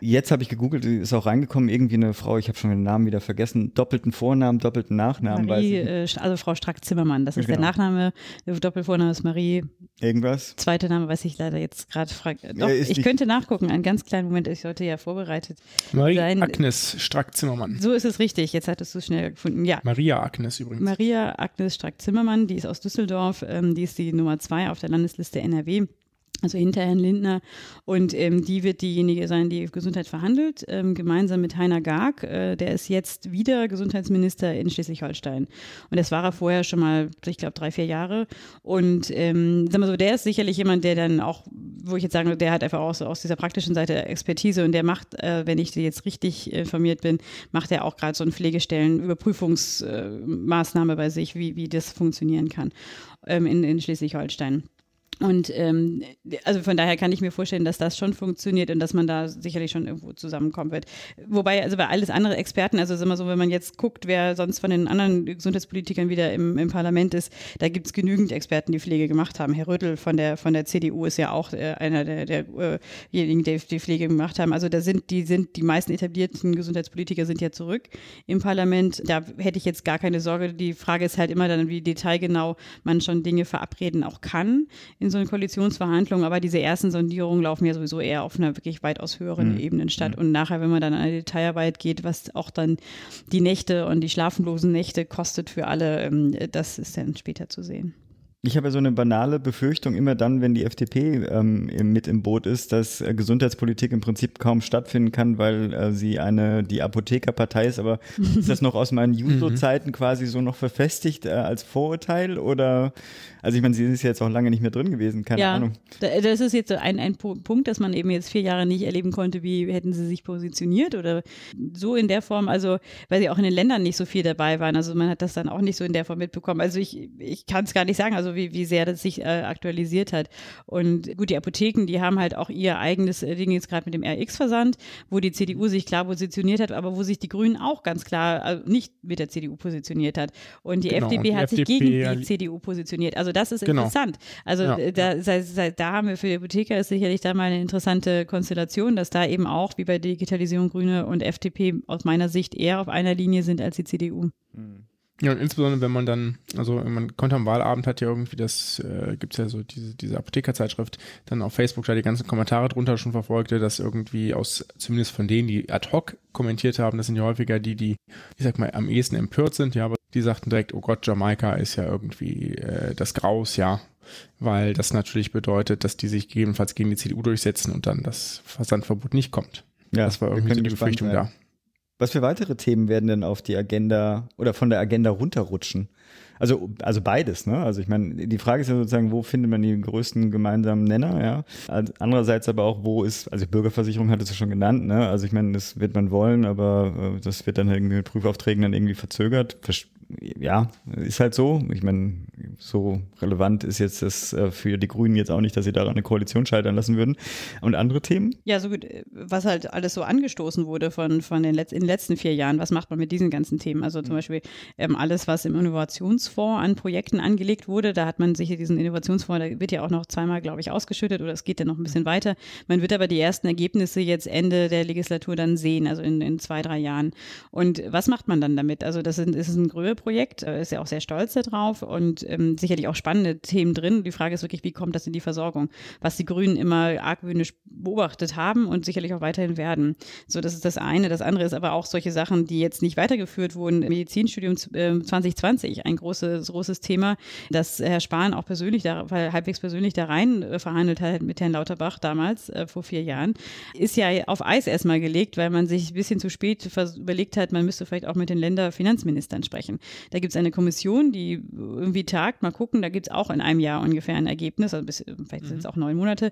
Jetzt habe ich gegoogelt, ist auch reingekommen, irgendwie eine Frau, ich habe schon den Namen wieder vergessen, doppelten Vornamen, doppelten Nachnamen. Marie, äh, also Frau Strack-Zimmermann, das ist genau. der Nachname, der Doppelvorname ist Marie. Irgendwas? Zweite Name weiß ich leider jetzt gerade. Doch, ja, ich könnte nachgucken, einen ganz kleinen Moment, ich sollte ja vorbereitet Marie sein. Agnes Strack-Zimmermann. So ist es richtig, jetzt hattest du es schnell gefunden, ja. Maria Agnes übrigens. Maria Agnes Strack-Zimmermann, die ist aus Düsseldorf, ähm, die ist die Nummer zwei auf der Landesliste NRW also hinter Herrn Lindner. Und ähm, die wird diejenige sein, die Gesundheit verhandelt, ähm, gemeinsam mit Heiner Garg. Äh, der ist jetzt wieder Gesundheitsminister in Schleswig-Holstein. Und das war er vorher schon mal, ich glaube, drei, vier Jahre. Und ähm, sag mal so, der ist sicherlich jemand, der dann auch, wo ich jetzt sagen der hat einfach auch so aus dieser praktischen Seite Expertise und der macht, äh, wenn ich jetzt richtig informiert bin, macht er auch gerade so eine Pflegestellen-Überprüfungsmaßnahme äh, bei sich, wie, wie das funktionieren kann ähm, in, in Schleswig-Holstein. Und ähm, also von daher kann ich mir vorstellen, dass das schon funktioniert und dass man da sicherlich schon irgendwo zusammenkommen wird. Wobei, also bei alles andere Experten, also ist immer so, wenn man jetzt guckt, wer sonst von den anderen Gesundheitspolitikern wieder im, im Parlament ist, da gibt es genügend Experten, die Pflege gemacht haben. Herr Rüttel von der von der CDU ist ja auch äh, einer der, derjenigen, äh die die Pflege gemacht haben. Also da sind die sind die meisten etablierten Gesundheitspolitiker sind ja zurück im Parlament. Da hätte ich jetzt gar keine Sorge. Die Frage ist halt immer dann, wie detailgenau man schon Dinge verabreden auch kann in so einer Koalitionsverhandlung. Aber diese ersten Sondierungen laufen ja sowieso eher auf einer wirklich weitaus höheren mhm. Ebene statt. Mhm. Und nachher, wenn man dann an eine Detailarbeit geht, was auch dann die Nächte und die schlaflosen Nächte kostet für alle, ähm, das ist dann später zu sehen. Ich habe ja so eine banale Befürchtung immer dann, wenn die FDP ähm, mit im Boot ist, dass äh, Gesundheitspolitik im Prinzip kaum stattfinden kann, weil äh, sie eine die Apothekerpartei ist. Aber [laughs] ist das noch aus meinen mhm. Juso-Zeiten quasi so noch verfestigt äh, als Vorurteil oder also ich meine, sie ist jetzt auch lange nicht mehr drin gewesen, keine ja, Ahnung. Das ist jetzt ein, ein Punkt, dass man eben jetzt vier Jahre nicht erleben konnte, wie hätten sie sich positioniert oder so in der Form, also weil sie auch in den Ländern nicht so viel dabei waren. Also man hat das dann auch nicht so in der Form mitbekommen. Also ich, ich kann es gar nicht sagen, also wie, wie sehr das sich äh, aktualisiert hat. Und gut, die Apotheken, die haben halt auch ihr eigenes äh, Ding jetzt gerade mit dem RX-Versand, wo die CDU sich klar positioniert hat, aber wo sich die Grünen auch ganz klar also nicht mit der CDU positioniert hat. Und die genau, FDP und die hat FDP sich gegen die CDU positioniert. Also das ist genau. interessant. Also ja. Äh, da, da haben wir für die Apotheker ist sicherlich da mal eine interessante Konstellation, dass da eben auch wie bei Digitalisierung Grüne und FDP aus meiner Sicht eher auf einer Linie sind als die CDU. Mhm. Ja, und insbesondere, wenn man dann, also man konnte am Wahlabend hat ja irgendwie das, äh, gibt es ja so diese, diese Apothekerzeitschrift, dann auf Facebook da die ganzen Kommentare drunter schon verfolgte, dass irgendwie aus, zumindest von denen, die ad hoc kommentiert haben, das sind ja häufiger die, die, ich sag mal, am ehesten empört sind, ja, aber die sagten direkt, oh Gott, Jamaika ist ja irgendwie äh, das Graus, ja, weil das natürlich bedeutet, dass die sich gegebenenfalls gegen die CDU durchsetzen und dann das Versandverbot nicht kommt. Ja, das war irgendwie so die Befürchtung da. Was für weitere Themen werden denn auf die Agenda oder von der Agenda runterrutschen? Also, also beides, ne? Also ich meine, die Frage ist ja sozusagen, wo findet man die größten gemeinsamen Nenner, ja? Andererseits aber auch, wo ist, also Bürgerversicherung hat es ja schon genannt, ne? Also ich meine, das wird man wollen, aber äh, das wird dann irgendwie mit Prüfaufträgen dann irgendwie verzögert ja, ist halt so. Ich meine, so relevant ist jetzt das äh, für die Grünen jetzt auch nicht, dass sie daran eine Koalition scheitern lassen würden. Und andere Themen? Ja, so gut, was halt alles so angestoßen wurde von, von den, Letz in den letzten vier Jahren, was macht man mit diesen ganzen Themen? Also zum mhm. Beispiel ähm, alles, was im Innovationsfonds an Projekten angelegt wurde, da hat man sich diesen Innovationsfonds, da wird ja auch noch zweimal, glaube ich, ausgeschüttet oder es geht dann noch ein bisschen weiter. Man wird aber die ersten Ergebnisse jetzt Ende der Legislatur dann sehen, also in, in zwei, drei Jahren. Und was macht man dann damit? Also das ist, ist ein größeres Projekt, äh, ist ja auch sehr stolz darauf und ähm, sicherlich auch spannende Themen drin. Die Frage ist wirklich, wie kommt das in die Versorgung? Was die Grünen immer argwöhnisch beobachtet haben und sicherlich auch weiterhin werden. So, das ist das eine. Das andere ist aber auch solche Sachen, die jetzt nicht weitergeführt wurden. Medizinstudium äh, 2020, ein großes, großes Thema, das Herr Spahn auch persönlich da, halbwegs persönlich da rein äh, verhandelt hat mit Herrn Lauterbach damals, äh, vor vier Jahren, ist ja auf Eis erstmal gelegt, weil man sich ein bisschen zu spät überlegt hat, man müsste vielleicht auch mit den Länderfinanzministern sprechen. Da gibt es eine Kommission, die irgendwie tagt, mal gucken, da gibt es auch in einem Jahr ungefähr ein Ergebnis, also bis, vielleicht sind es mhm. auch neun Monate,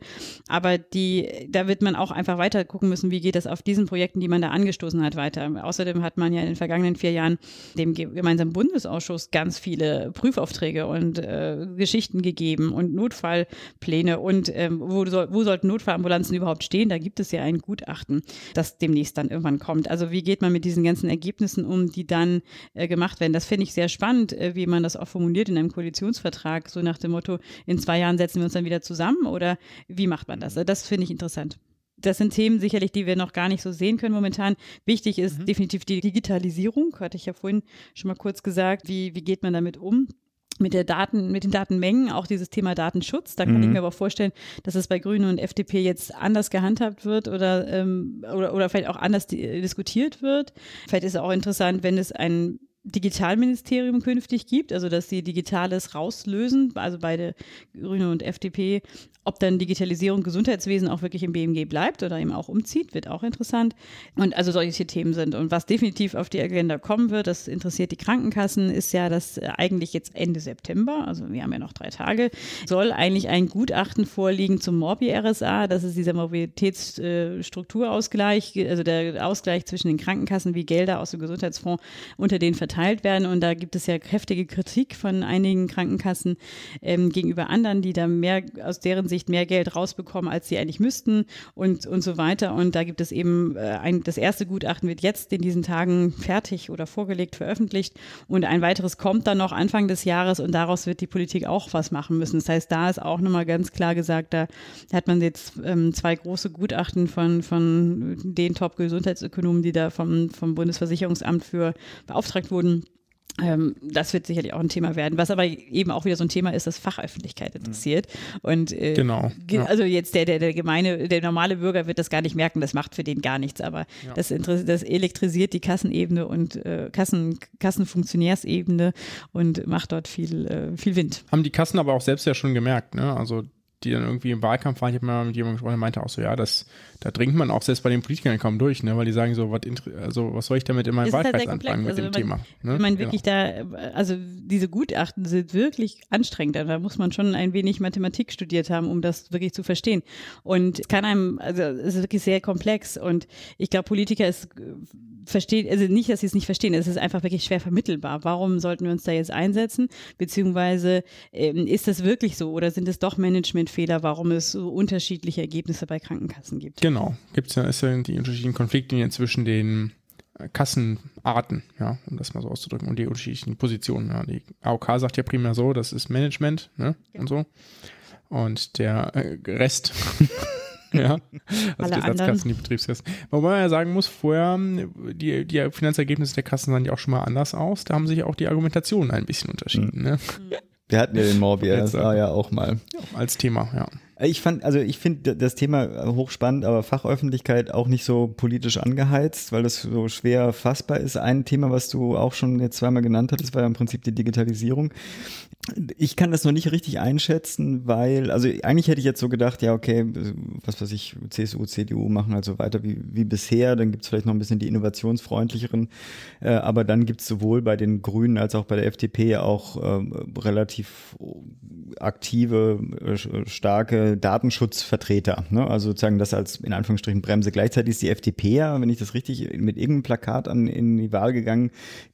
aber die, da wird man auch einfach weiter gucken müssen, wie geht das auf diesen Projekten, die man da angestoßen hat, weiter. Außerdem hat man ja in den vergangenen vier Jahren dem gemeinsamen Bundesausschuss ganz viele Prüfaufträge und äh, Geschichten gegeben und Notfallpläne und ähm, wo, soll, wo sollten Notfallambulanzen überhaupt stehen? Da gibt es ja ein Gutachten, das demnächst dann irgendwann kommt. Also wie geht man mit diesen ganzen Ergebnissen um, die dann äh, gemacht werden? Das finde ich sehr spannend, äh, wie man das auch formuliert in einem Koalitionsvertrag, so nach dem Motto, in zwei Jahren setzen wir uns dann wieder zusammen oder wie macht man das? Also das finde ich interessant. Das sind Themen sicherlich, die wir noch gar nicht so sehen können momentan. Wichtig ist mhm. definitiv die Digitalisierung, hatte ich ja vorhin schon mal kurz gesagt. Wie, wie geht man damit um? mit der Daten, mit den Datenmengen, auch dieses Thema Datenschutz. Da kann mhm. ich mir aber vorstellen, dass es bei Grünen und FDP jetzt anders gehandhabt wird oder, ähm, oder, oder vielleicht auch anders diskutiert wird. Vielleicht ist es auch interessant, wenn es ein Digitalministerium künftig gibt, also dass sie Digitales rauslösen, also beide Grüne und FDP, ob dann Digitalisierung Gesundheitswesen auch wirklich im BMG bleibt oder eben auch umzieht, wird auch interessant. Und also solche Themen sind. Und was definitiv auf die Agenda kommen wird, das interessiert die Krankenkassen, ist ja, dass eigentlich jetzt Ende September, also wir haben ja noch drei Tage, soll eigentlich ein Gutachten vorliegen zum Morbi-RSA. Das ist dieser Mobilitätsstrukturausgleich, also der Ausgleich zwischen den Krankenkassen, wie Gelder aus dem Gesundheitsfonds unter den verteilt verteilt werden. Und da gibt es ja kräftige Kritik von einigen Krankenkassen ähm, gegenüber anderen, die da mehr aus deren Sicht mehr Geld rausbekommen, als sie eigentlich müssten und, und so weiter. Und da gibt es eben äh, ein, das erste Gutachten wird jetzt in diesen Tagen fertig oder vorgelegt, veröffentlicht. Und ein weiteres kommt dann noch Anfang des Jahres und daraus wird die Politik auch was machen müssen. Das heißt, da ist auch nochmal ganz klar gesagt, da hat man jetzt ähm, zwei große Gutachten von, von den Top-Gesundheitsökonomen, die da vom, vom Bundesversicherungsamt für beauftragt wurden. Ähm, das wird sicherlich auch ein Thema werden, was aber eben auch wieder so ein Thema ist, das Fachöffentlichkeit interessiert. Und äh, Genau, ge- ja. also jetzt der, der, der gemeine, der normale Bürger wird das gar nicht merken, das macht für den gar nichts, aber Ja. das, das elektrisiert die Kassenebene und äh, Kassen, Kassenfunktionärsebene und macht dort viel, äh, viel Wind. Haben die Kassen aber auch selbst ja schon gemerkt, ne? Also die dann irgendwie im Wahlkampf waren, ich habe mal mit jemandem gesprochen, der meinte auch so, ja, das, da dringt man auch selbst bei den Politikern kaum durch, ne? Weil die sagen so, was, also, was soll ich damit in meinem halt Wahlkreis komplex. anfangen mit Also dem wenn Thema? man- Ne? Wenn man Genau. wirklich da, also diese Gutachten sind wirklich anstrengend. Da muss man schon ein wenig Mathematik studiert haben, um das wirklich zu verstehen. Und es kann einem, also es ist wirklich sehr komplex. Und ich glaube, Politiker ist verstehen, also nicht, dass sie es nicht verstehen, es ist einfach wirklich schwer vermittelbar. Warum sollten wir uns da jetzt einsetzen? Beziehungsweise ähm, ist das wirklich so oder sind es doch Managementfehler, warum es so unterschiedliche Ergebnisse bei Krankenkassen gibt? Genau, gibt es ja, ist ja die unterschiedlichen Konfliktlinien zwischen den äh, Kassenarten, ja, um das mal so auszudrücken, und die unterschiedlichen Positionen. Ja. Die AOK sagt ja primär so, das ist Management, ne, und so. Und der äh, Rest, [laughs] ja, [laughs] also Alle die Ersatzkassen, die Betriebskassen. Wobei man ja sagen muss, vorher, die, die Finanzergebnisse der Kassen sahen ja auch schon mal anders aus. Da haben sich auch die Argumentationen ein bisschen unterschieden, ne, [laughs] Wir hatten ja den Morbier, das Jetzt, war ja auch mal. als Thema, ja. Ich fand, also ich finde das Thema hochspannend, aber Fachöffentlichkeit auch nicht so politisch angeheizt, weil das so schwer fassbar ist. Ein Thema, was du auch schon jetzt zweimal genannt hattest, war ja im Prinzip die Digitalisierung. Ich kann das noch nicht richtig einschätzen, weil, also eigentlich hätte ich jetzt so gedacht, ja, okay, was weiß ich, CSU, CDU machen also weiter wie, wie bisher, dann gibt's vielleicht noch ein bisschen die innovationsfreundlicheren, äh, aber dann gibt's sowohl bei den Grünen als auch bei der FDP auch ähm, relativ aktive, äh, starke Datenschutzvertreter. Ne? Also sozusagen das als in Anführungsstrichen Bremse. Gleichzeitig ist die FDP ja, wenn ich das richtig mit irgendeinem Plakat an in die Wahl gegangen,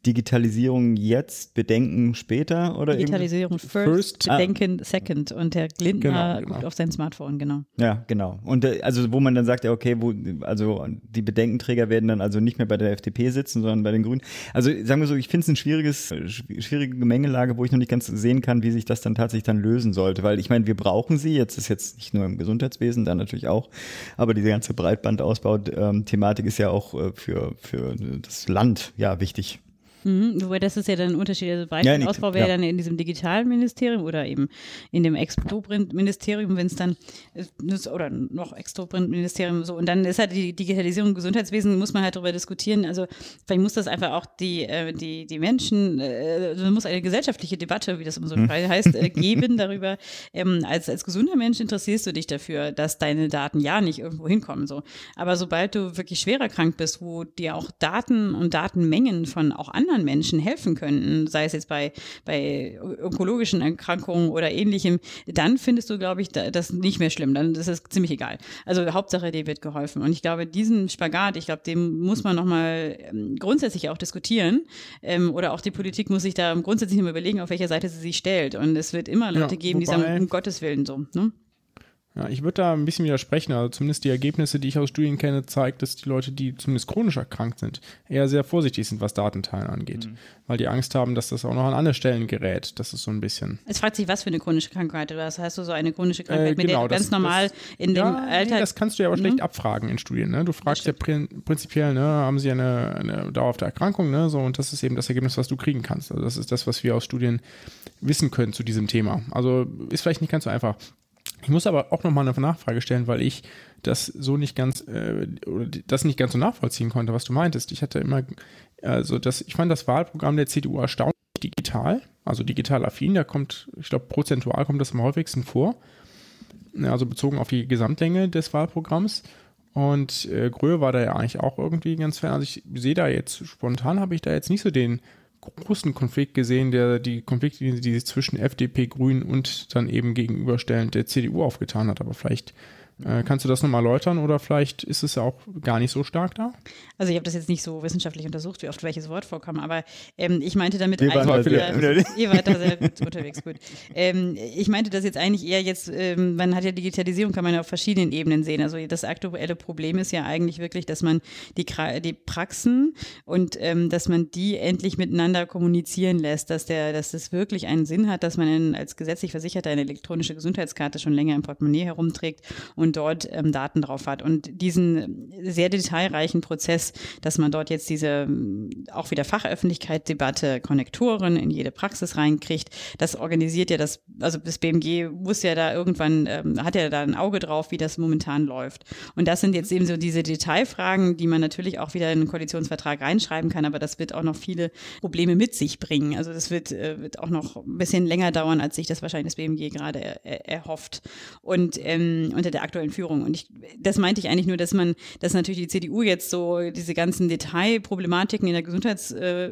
Digitalisierung jetzt, Bedenken später oder irgendwie? Digitalisierung first, First. Bedenken second und Herr Lindner Genau, genau. guckt auf sein Smartphone, genau. Ja, genau. Und äh, also wo man dann sagt, ja, okay, wo, also die Bedenkenträger werden dann also nicht mehr bei der FDP sitzen, sondern bei den Grünen. Also sagen wir so, ich finde es ein schwieriges, schw- schwierige Gemengelage, wo ich noch nicht ganz sehen kann, wie sich das dann tatsächlich dann lösen sollte. Weil ich meine, wir brauchen sie, jetzt ist jetzt nicht nur im Gesundheitswesen, dann natürlich auch, aber diese ganze Breitbandausbau-Thematik ist ja auch äh, für, für das Land ja wichtig. Mhm, wobei das ist ja dann ein Unterschied. Also Ja, nee, Breitenausbau wäre ja. dann in diesem digitalen Ministerium oder eben in dem Extoprint-Ministerium, wenn es dann äh, oder noch Extoprint-Ministerium so. Und dann ist halt die Digitalisierung im Gesundheitswesen, muss man halt darüber diskutieren. Also vielleicht muss das einfach auch die, äh, die, die Menschen, äh, also muss eine gesellschaftliche Debatte, wie das immer so Hm. heißt, [laughs] geben darüber. Ähm, als, als gesunder Mensch interessierst du dich dafür, dass deine Daten ja nicht irgendwo hinkommen. So. Aber sobald du wirklich schwer erkrankt bist, wo dir auch Daten und Datenmengen von auch anderen Menschen helfen könnten, sei es jetzt bei, bei onkologischen Erkrankungen oder ähnlichem, dann findest du, glaube ich, da- das nicht mehr schlimm. Dann ist es ziemlich egal. Also Hauptsache, dir wird geholfen. Und ich glaube, diesen Spagat, ich glaube, den muss man nochmal ähm, grundsätzlich auch diskutieren. Ähm, oder auch die Politik muss sich da grundsätzlich noch mal überlegen, auf welcher Seite sie sich stellt. Und es wird immer Leute Ja, geben, die sagen, um Gottes Willen so. Ne? Ja, ich würde da ein bisschen widersprechen. Also zumindest die Ergebnisse, die ich aus Studien kenne, zeigt, dass die Leute, die zumindest chronisch erkrankt sind, eher sehr vorsichtig sind, was Datenteilen angeht. Mhm. Weil die Angst haben, dass das auch noch an andere Stellen gerät. Das ist so ein bisschen. Es fragt sich, was für eine chronische Krankheit du hast. Hast du so eine chronische Krankheit, Äh, mit der genau, du ganz das- normal das- in dem ja, Alter. Nee, das kannst du ja aber schlecht Mhm. abfragen in Studien. Ne? Du fragst ja prin prinzipiell, ne, haben sie eine, eine dauerhafte Erkrankung, ne? So, und das ist eben das Ergebnis, was du kriegen kannst. Also das ist das, was wir aus Studien wissen können zu diesem Thema. Also ist vielleicht nicht ganz so einfach. Ich muss aber auch nochmal eine Nachfrage stellen, weil ich das so nicht ganz, äh, oder das nicht ganz so nachvollziehen konnte, was du meintest. Ich hatte immer, also das, ich fand das Wahlprogramm der CDU erstaunlich digital, also digital affin, da kommt, ich glaube, prozentual kommt das am häufigsten vor. Also bezogen auf die Gesamtlänge des Wahlprogramms. Und äh, Gröhe war da ja eigentlich auch irgendwie ganz fern. Also ich sehe da jetzt, spontan habe ich da jetzt nicht so den großen Konflikt gesehen, der die Konflikte, die sich zwischen FDP, Grünen und dann eben gegenüberstellend der CDU aufgetan hat. Aber vielleicht kannst du das nochmal erläutern oder vielleicht ist es ja auch gar nicht so stark da? Also ich habe das jetzt nicht so wissenschaftlich untersucht, wie oft welches Wort vorkam, aber ähm, ich meinte damit Wir eigentlich, äh, [laughs] ihr wart da sehr gut unterwegs, gut. Ähm, ich meinte das jetzt eigentlich eher jetzt, ähm, man hat ja Digitalisierung, kann man ja auf verschiedenen Ebenen sehen. Also das aktuelle Problem ist ja eigentlich wirklich, dass man die, Kra- die Praxen und ähm, dass man die endlich miteinander kommunizieren lässt, dass der, dass das wirklich einen Sinn hat, dass man in, als gesetzlich Versicherter eine elektronische Gesundheitskarte schon länger im Portemonnaie herumträgt und dort ähm, Daten drauf hat. Und diesen sehr detailreichen Prozess, dass man dort jetzt diese ähm, auch wieder Fachöffentlichkeit, Debatte, Konnektoren in jede Praxis reinkriegt, das organisiert ja das, also das BMG muss ja da irgendwann, ähm, hat ja da ein Auge drauf, wie das momentan läuft. Und das sind jetzt eben so diese Detailfragen, die man natürlich auch wieder in einen Koalitionsvertrag reinschreiben kann, aber das wird auch noch viele Probleme mit sich bringen. Also das wird, äh, wird auch noch ein bisschen länger dauern, als sich das wahrscheinlich das BMG gerade er, er, erhofft. Und ähm, unter der aktuellen Führung. Und ich, das meinte ich eigentlich nur, dass man, dass natürlich die CDU jetzt so diese ganzen Detailproblematiken in der Gesundheits, äh,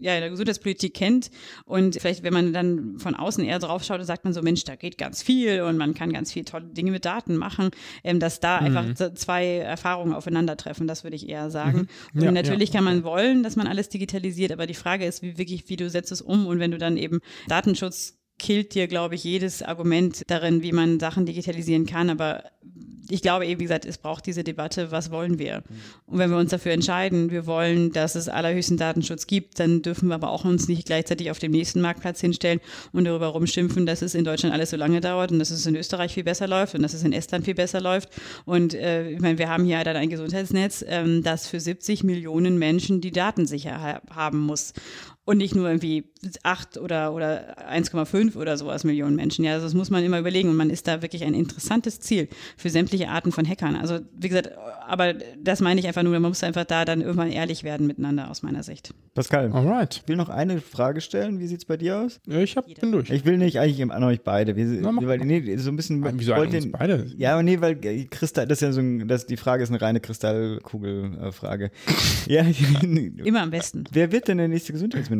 ja, in der Gesundheitspolitik kennt. Und vielleicht, wenn man dann von außen eher drauf schaut, dann sagt man so, Mensch, da geht ganz viel und man kann ganz viel tolle Dinge mit Daten machen, ähm, dass da einfach so zwei Erfahrungen aufeinandertreffen, das würde ich eher sagen. Und Ja, natürlich ja. kann man wollen, dass man alles digitalisiert, aber die Frage ist, wie wirklich, wie du setzt es um und wenn du dann eben Datenschutz killt dir, glaube ich, jedes Argument darin, wie man Sachen digitalisieren kann. Aber ich glaube eben, wie gesagt, es braucht diese Debatte, was wollen wir? Und wenn wir uns dafür entscheiden, wir wollen, dass es allerhöchsten Datenschutz gibt, dann dürfen wir aber auch uns nicht gleichzeitig auf dem nächsten Marktplatz hinstellen und darüber rumschimpfen, dass es in Deutschland alles so lange dauert und dass es in Österreich viel besser läuft und dass es in Estland viel besser läuft. Und äh, ich meine, wir haben hier dann ein Gesundheitsnetz, ähm, das für 70 Millionen Menschen die Daten sicher ha haben muss und nicht nur irgendwie acht oder, oder 1,5 oder sowas Millionen Menschen. Ja, also das muss man immer überlegen und man ist da wirklich ein interessantes Ziel für sämtliche Arten von Hackern. Also wie gesagt, aber das meine ich einfach nur, man muss einfach da dann irgendwann ehrlich werden miteinander aus meiner Sicht. Pascal, Alright. ich will noch eine Frage stellen. Wie sieht's bei dir aus? Äh, Ich hab, bin durch. Ich will nicht eigentlich an euch beide. Wir, Na, weil, nee, so ein bisschen. Ah, Wieso wollte- uns beide? Ja, aber nee, weil äh, Kristall, das ist ja so ein, das, die Frage ist eine reine Kristallkugel-Frage. [laughs] ja, [laughs] Immer am besten. wer wird denn der nächste Gesundheitsminister?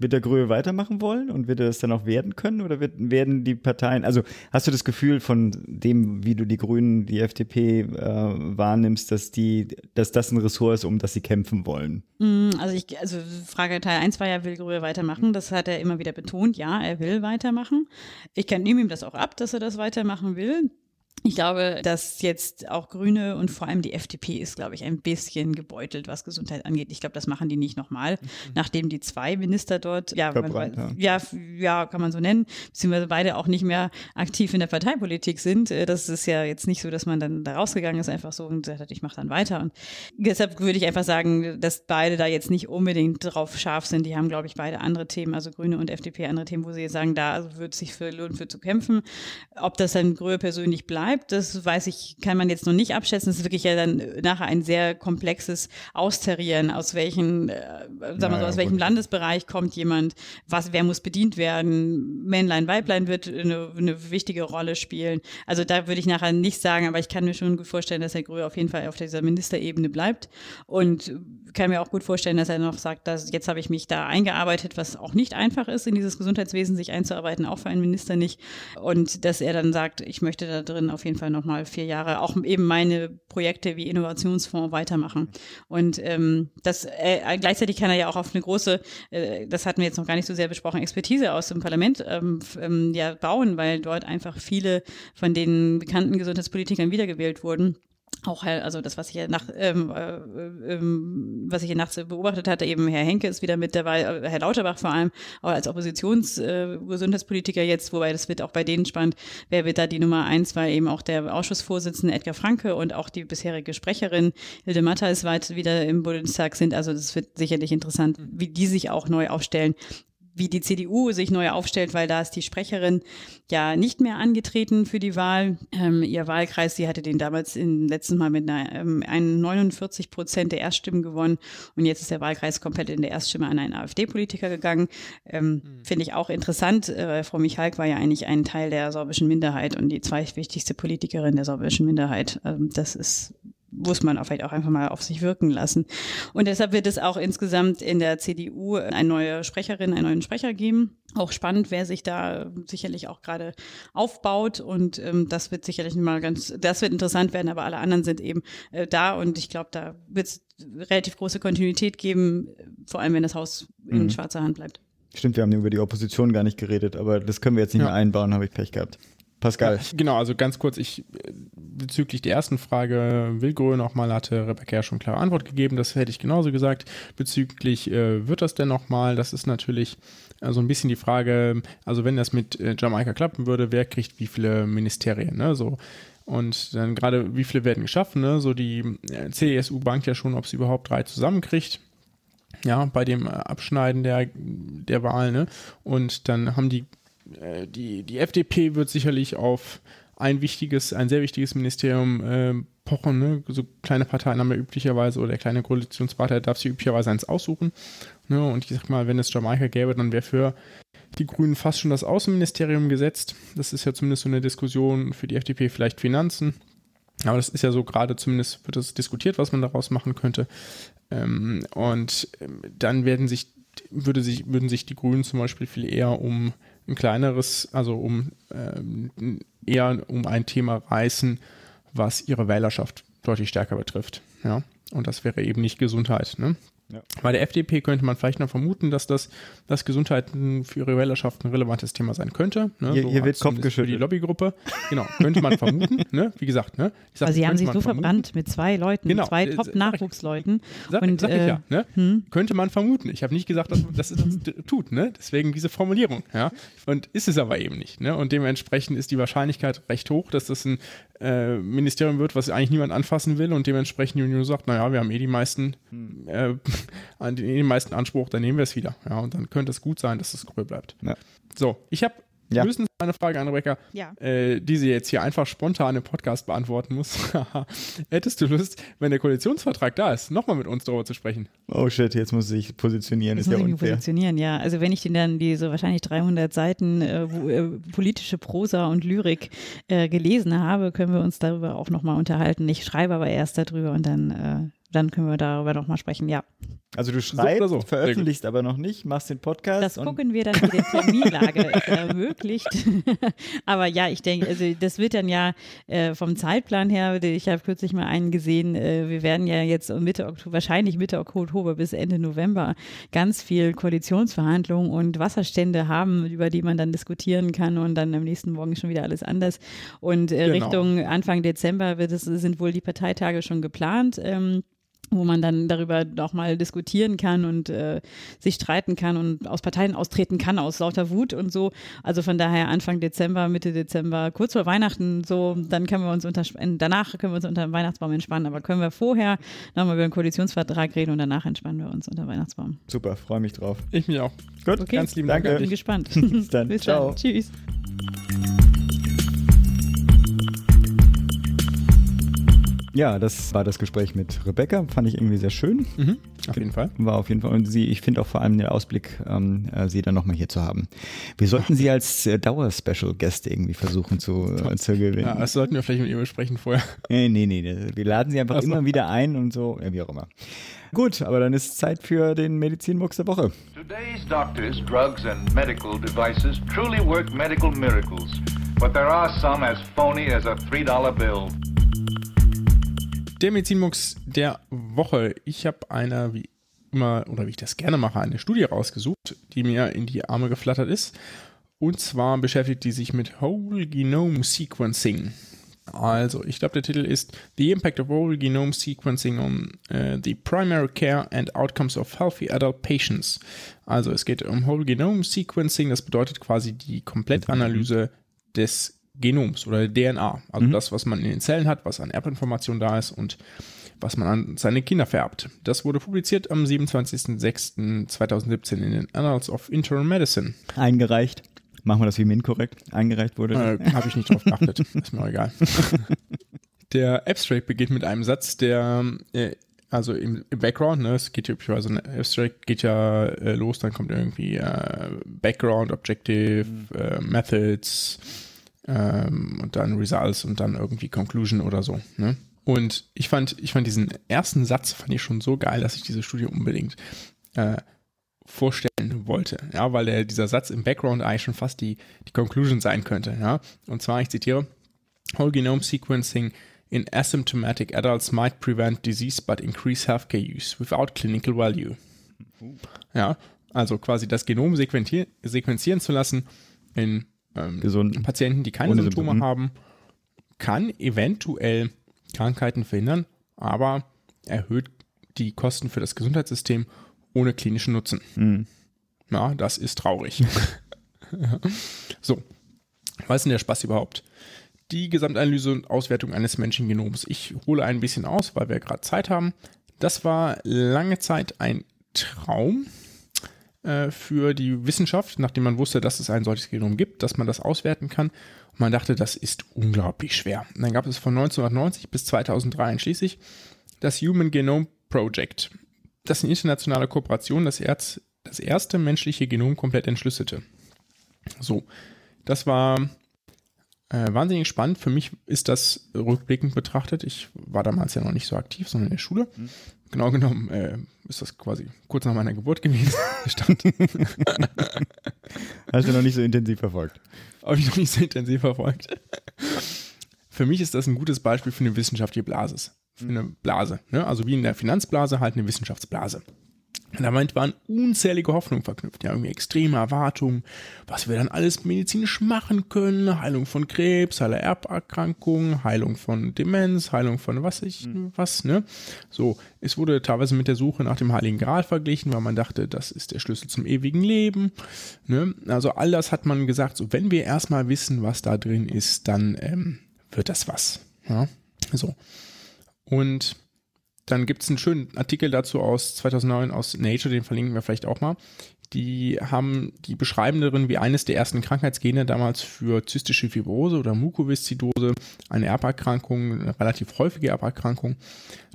Wird der Grühe weitermachen wollen und wird er das dann auch werden können oder wird, werden die Parteien, also hast du das Gefühl von dem, wie du die Grünen, die FDP äh, wahrnimmst, dass die, dass das ein Ressort ist, um das sie kämpfen wollen? Mm, Also ich, also Frage Teil 1 war ja, will Grühe weitermachen? Das hat er immer wieder betont. Ja, er will weitermachen. Ich kann nehme ihm das auch ab, dass er das weitermachen will. Ich glaube, dass jetzt auch Grüne und vor allem die FDP ist, glaube ich, ein bisschen gebeutelt, was Gesundheit angeht. Ich glaube, das machen die nicht nochmal, nachdem die zwei Minister dort, ja, man, Verbrannt haben. ja, f- ja, kann man so nennen, beziehungsweise beide auch nicht mehr aktiv in der Parteipolitik sind. Äh, Das ist ja jetzt nicht so, dass man dann da rausgegangen ist, einfach so und gesagt hat, ich mache dann weiter. Und deshalb würde ich einfach sagen, dass beide da jetzt nicht unbedingt drauf scharf sind. Die haben, glaube ich, beide andere Themen, also Grüne und FDP andere Themen, wo sie sagen, da wird es sich für lohnen, für zu kämpfen. Ob das dann Grühe persönlich bleibt, das weiß ich, kann man jetzt noch nicht abschätzen. Es ist wirklich ja dann nachher ein sehr komplexes Austarieren, aus welchen, äh, sagen wir so, Naja, aus welchem gut. Landesbereich kommt jemand, was, wer muss bedient werden, Männlein, Weiblein wird eine, eine wichtige Rolle spielen. Also da würde ich nachher nicht sagen, aber ich kann mir schon gut vorstellen, dass Herr Gröhe auf jeden Fall auf dieser Ministerebene bleibt und kann mir auch gut vorstellen, dass er noch sagt, dass jetzt habe ich mich da eingearbeitet, was auch nicht einfach ist, in dieses Gesundheitswesen sich einzuarbeiten, auch für einen Minister nicht. Und dass er dann sagt, ich möchte da drin auf jeden Fall nochmal vier Jahre auch eben meine Projekte wie Innovationsfonds weitermachen. Und ähm, das äh, gleichzeitig kann er ja auch auf eine große, äh, das hatten wir jetzt noch gar nicht so sehr besprochen, Expertise aus dem Parlament ähm, ähm, ja bauen, weil dort einfach viele von den bekannten Gesundheitspolitikern wiedergewählt wurden auch Herr, also das, was ich ja nach, ähm, äh, ähm, was ich hier nachts beobachtet hatte, eben Herr Henke ist wieder mit dabei, äh, Herr Lauterbach vor allem, auch als Oppositionsgesundheitspolitiker äh, jetzt, wobei das wird auch bei denen spannend, wer wird da die Nummer eins, weil eben auch der Ausschussvorsitzende Edgar Franke und auch die bisherige Sprecherin Hilde Mattheis weit wieder im Bundestag sind. Also das wird sicherlich interessant, wie die sich auch neu aufstellen wie die CDU sich neu aufstellt, weil da ist die Sprecherin ja nicht mehr angetreten für die Wahl. Ähm, ihr Wahlkreis, sie hatte den damals im letzten Mal mit einer, ähm, einen 49 Prozent der Erststimmen gewonnen und jetzt ist der Wahlkreis komplett in der Erststimme an einen AfD-Politiker gegangen. Ähm, Finde ich auch interessant. Äh, Frau Michalk war ja eigentlich ein Teil der sorbischen Minderheit und die zweitwichtigste Politikerin der sorbischen Minderheit. Ähm, das ist muss man auch vielleicht auch einfach mal auf sich wirken lassen. Und deshalb wird es auch insgesamt in der CDU eine neue Sprecherin, einen neuen Sprecher geben. auch spannend, wer sich da sicherlich auch gerade aufbaut und ähm, das wird sicherlich mal ganz, das wird interessant werden, aber alle anderen sind eben äh, da und ich glaube, da wird es relativ große Kontinuität geben, vor allem wenn das Haus in Mhm. schwarzer Hand bleibt. Stimmt, wir haben über die Opposition gar nicht geredet, aber das können wir jetzt nicht Ja. mehr einbauen, habe ich Pech gehabt. Pascal. Genau, also ganz kurz, ich äh, bezüglich der ersten Frage, Willgrö nochmal, hatte Rebecca ja schon klare Antwort gegeben, das hätte ich genauso gesagt. Bezüglich, äh, wird das denn nochmal, das ist natürlich äh, so ein bisschen die Frage, also wenn das mit äh, Jamaika klappen würde, wer kriegt wie viele Ministerien, ne, so. Und dann gerade, wie viele werden geschaffen, ne, so die äh, CSU bangt ja schon, ob sie überhaupt drei zusammenkriegt. Ja, bei dem Abschneiden der, der Wahl, ne? Und dann haben die die, die FDP wird sicherlich auf ein wichtiges, ein sehr wichtiges Ministerium äh, pochen. Ne? So kleine Parteien haben ja üblicherweise, oder der kleine Koalitionspartner darf sich üblicherweise eins aussuchen. Ne? Und ich sag mal, wenn es Jamaika gäbe, dann wäre für die Grünen fast schon das Außenministerium gesetzt. Das ist ja zumindest so eine Diskussion für die FDP, vielleicht Finanzen. Aber das ist ja so gerade zumindest wird das diskutiert, was man daraus machen könnte. Ähm, und ähm, dann werden sich, würde sich, würden sich die Grünen zum Beispiel viel eher um ein kleineres, also um ähm, eher um ein Thema reißen, was ihre Wählerschaft deutlich stärker betrifft. Ja. Und das wäre eben nicht Gesundheit. Ne? Ja. Bei der FDP könnte man vielleicht noch vermuten, dass das dass Gesundheit für ihre Wählerschaft ein relevantes Thema sein könnte. Ne? Hier- hier wird Kopf zumindest für die geschüttelt. Lobbygruppe. Genau, könnte man vermuten. [laughs] Ne? Wie gesagt, ne? Ich sag, Aber sie haben sich so vermuten. verbrannt mit zwei Leuten, Genau, zwei äh, Top-Nachwuchsleuten. Sag, Und, sag ich äh, ja, ne? Könnte man vermuten. Ich habe nicht gesagt, dass dass es das tut, ne? Deswegen diese Formulierung, ja. Und ist es aber eben nicht, ne? Und dementsprechend ist die Wahrscheinlichkeit recht hoch, dass das ein äh, Ministerium wird, was eigentlich niemand anfassen will und dementsprechend die Union sagt, naja, wir haben eh die meisten, äh, [laughs] an den, den meisten Anspruch, dann nehmen wir es wieder. Ja, und dann könnte es gut sein, dass es grün bleibt. Ja. So, ich habe Ja. höchstens eine Frage an Rebecca, Ja. äh, die sie jetzt hier einfach spontan im Podcast beantworten muss. [laughs] Hättest du Lust, wenn der Koalitionsvertrag da ist, nochmal mit uns darüber zu sprechen? Oh shit, jetzt muss ich positionieren, Das ist muss ja ich unfair. positionieren, ja. Also wenn ich den dann diese wahrscheinlich 300 Seiten äh, wo, äh, politische Prosa und Lyrik äh, gelesen habe, können wir uns darüber auch nochmal unterhalten. Ich schreibe aber erst darüber und dann, äh, dann können wir darüber nochmal sprechen, ja. Also du schreibst, so. Sehr veröffentlichst aber noch nicht, machst den Podcast Das und gucken wir dann, wie die Terminlage es [laughs] ermöglicht. [laughs] Aber ja, ich denke, also das wird dann ja äh, vom Zeitplan her, ich habe kürzlich mal einen gesehen, äh, wir werden ja jetzt Mitte Oktober, wahrscheinlich Mitte Oktober bis Ende November ganz viel Koalitionsverhandlungen und Wasserstände haben, über die man dann diskutieren kann und dann am nächsten Morgen schon wieder alles anders. Und äh, Genau. Richtung Anfang Dezember wird es, sind wohl die Parteitage schon geplant. Ähm, wo man dann darüber noch mal diskutieren kann und äh, sich streiten kann und aus Parteien austreten kann aus lauter Wut und so. Also von daher Anfang Dezember, Mitte Dezember, kurz vor Weihnachten, so, dann können wir uns unter, danach können wir uns unter dem Weihnachtsbaum entspannen, aber können wir vorher nochmal über den Koalitionsvertrag reden und danach entspannen wir uns unter dem Weihnachtsbaum. super, freue mich drauf. Ich mich auch. Gut, Okay. Ganz lieben Dank an Bin gespannt. [laughs] Bis dann. Bis Ciao. dann. Tschüss. Ja, das war das Gespräch mit Rebecca, fand ich irgendwie sehr schön. Mhm, auf jeden Fall. War auf jeden Fall, und sie, ich finde auch vor allem den Ausblick, ähm, äh, sie dann nochmal hier zu haben. Wir sollten sie als äh, Dauer-Special-Guest irgendwie versuchen zu, äh, zu gewinnen. Ja, das sollten wir vielleicht mit ihr besprechen vorher. Nee, nee, nee, nee. Wir laden sie einfach Ach so. immer wieder ein und so, ja, wie auch immer. Gut, aber dann ist Zeit für den Medizinbox der Woche. Today's doctors, drugs, and medical devices truly work medical miracles, but there are some as phony as a $3 bill. Der Medizinmux der Woche. Ich habe eine, wie immer, oder wie ich das gerne mache, eine Studie rausgesucht, die mir in die Arme geflattert ist. Und zwar beschäftigt die sich mit Whole Genome Sequencing. Also, ich glaube, der Titel ist The Impact of Whole Genome Sequencing on äh, the Primary Care and Outcomes of Healthy Adult Patients. Also, es geht um Whole Genome Sequencing. Das bedeutet quasi die Komplettanalyse des Genoms oder der DNA. Also das, was man in den Zellen hat, was an Erbinformation da ist und was man an seine Kinder vererbt. Das wurde publiziert am 27.06.2017 in den Annals of Internal Medicine. Eingereicht. Machen wir das wie Min korrekt? Eingereicht wurde. Äh, Habe ich nicht drauf geachtet. [laughs] Ist mir auch egal. [laughs] Der Abstract beginnt mit einem Satz, der äh, also im, im Background, ne, es geht ja üblicherweise, ein Abstract geht ja äh, los, dann kommt irgendwie äh, Background, Objective, äh, Methods ähm, und dann Results und dann irgendwie Conclusion oder so. Ne? Und ich fand, ich fand diesen ersten Satz fand ich schon so geil, dass ich diese Studie unbedingt äh, vorstellen wollte, ja, weil der, dieser Satz im Background eigentlich schon fast die, die Conclusion sein könnte, ja. Und zwar, ich zitiere, Whole Genome Sequencing in asymptomatic adults might prevent disease but increase healthcare use without clinical value. Ja, also quasi das Genom sequenzieren, sequenzieren zu lassen in ähm. Patienten, die keine Symptome Symptome. haben, kann eventuell Krankheiten verhindern, aber erhöht die Kosten für das Gesundheitssystem ohne klinischen Nutzen. Mhm. Ja, das ist traurig. [laughs] Ja. so, was ist denn der Spaß überhaupt? Die Gesamtanalyse und Auswertung eines Menschengenoms. Ich hole ein bisschen aus, weil wir gerade Zeit haben. Das war lange Zeit ein Traum äh, für die Wissenschaft, nachdem man wusste, dass es ein solches Genom gibt, dass man das auswerten kann. Und man dachte, das ist unglaublich schwer. Und dann gab es von 1990 bis 2003 einschließlich das Human Genome Project. Das ist eine internationale Kooperation, das, Erz, das erste menschliche Genom komplett entschlüsselte. So, das war äh, wahnsinnig spannend. Für mich ist das rückblickend betrachtet. Ich war damals ja noch nicht so aktiv, sondern in der Schule. Genau genommen äh, ist das quasi kurz nach meiner Geburt gewesen. [laughs] Hast du noch nicht so intensiv verfolgt. Habe ich noch nicht so intensiv verfolgt. Für mich ist das ein gutes Beispiel für eine wissenschaftliche Blase. Für eine Blase. Ne? Also wie in der Finanzblase halt eine Wissenschaftsblase. Und damit waren unzählige Hoffnungen verknüpft. Ja, irgendwie extreme Erwartungen, was wir dann alles medizinisch machen können. Heilung von Krebs, Heilung Erberkrankungen, Heilung von Demenz, Heilung von was ich, was, ne? So, es wurde teilweise mit der Suche nach dem Heiligen Gral verglichen, weil man dachte, das ist der Schlüssel zum ewigen Leben. Ne? Also all das hat man gesagt, so wenn wir erstmal wissen, was da drin ist, dann ähm, wird das was. Ja? So. Und dann gibt es einen schönen Artikel dazu aus 2009 aus Nature, den verlinken wir vielleicht auch mal. Die haben, die beschreiben darin, wie eines der ersten Krankheitsgene damals für zystische Fibrose oder Mukoviszidose, eine Erberkrankung, eine relativ häufige Erberkrankung,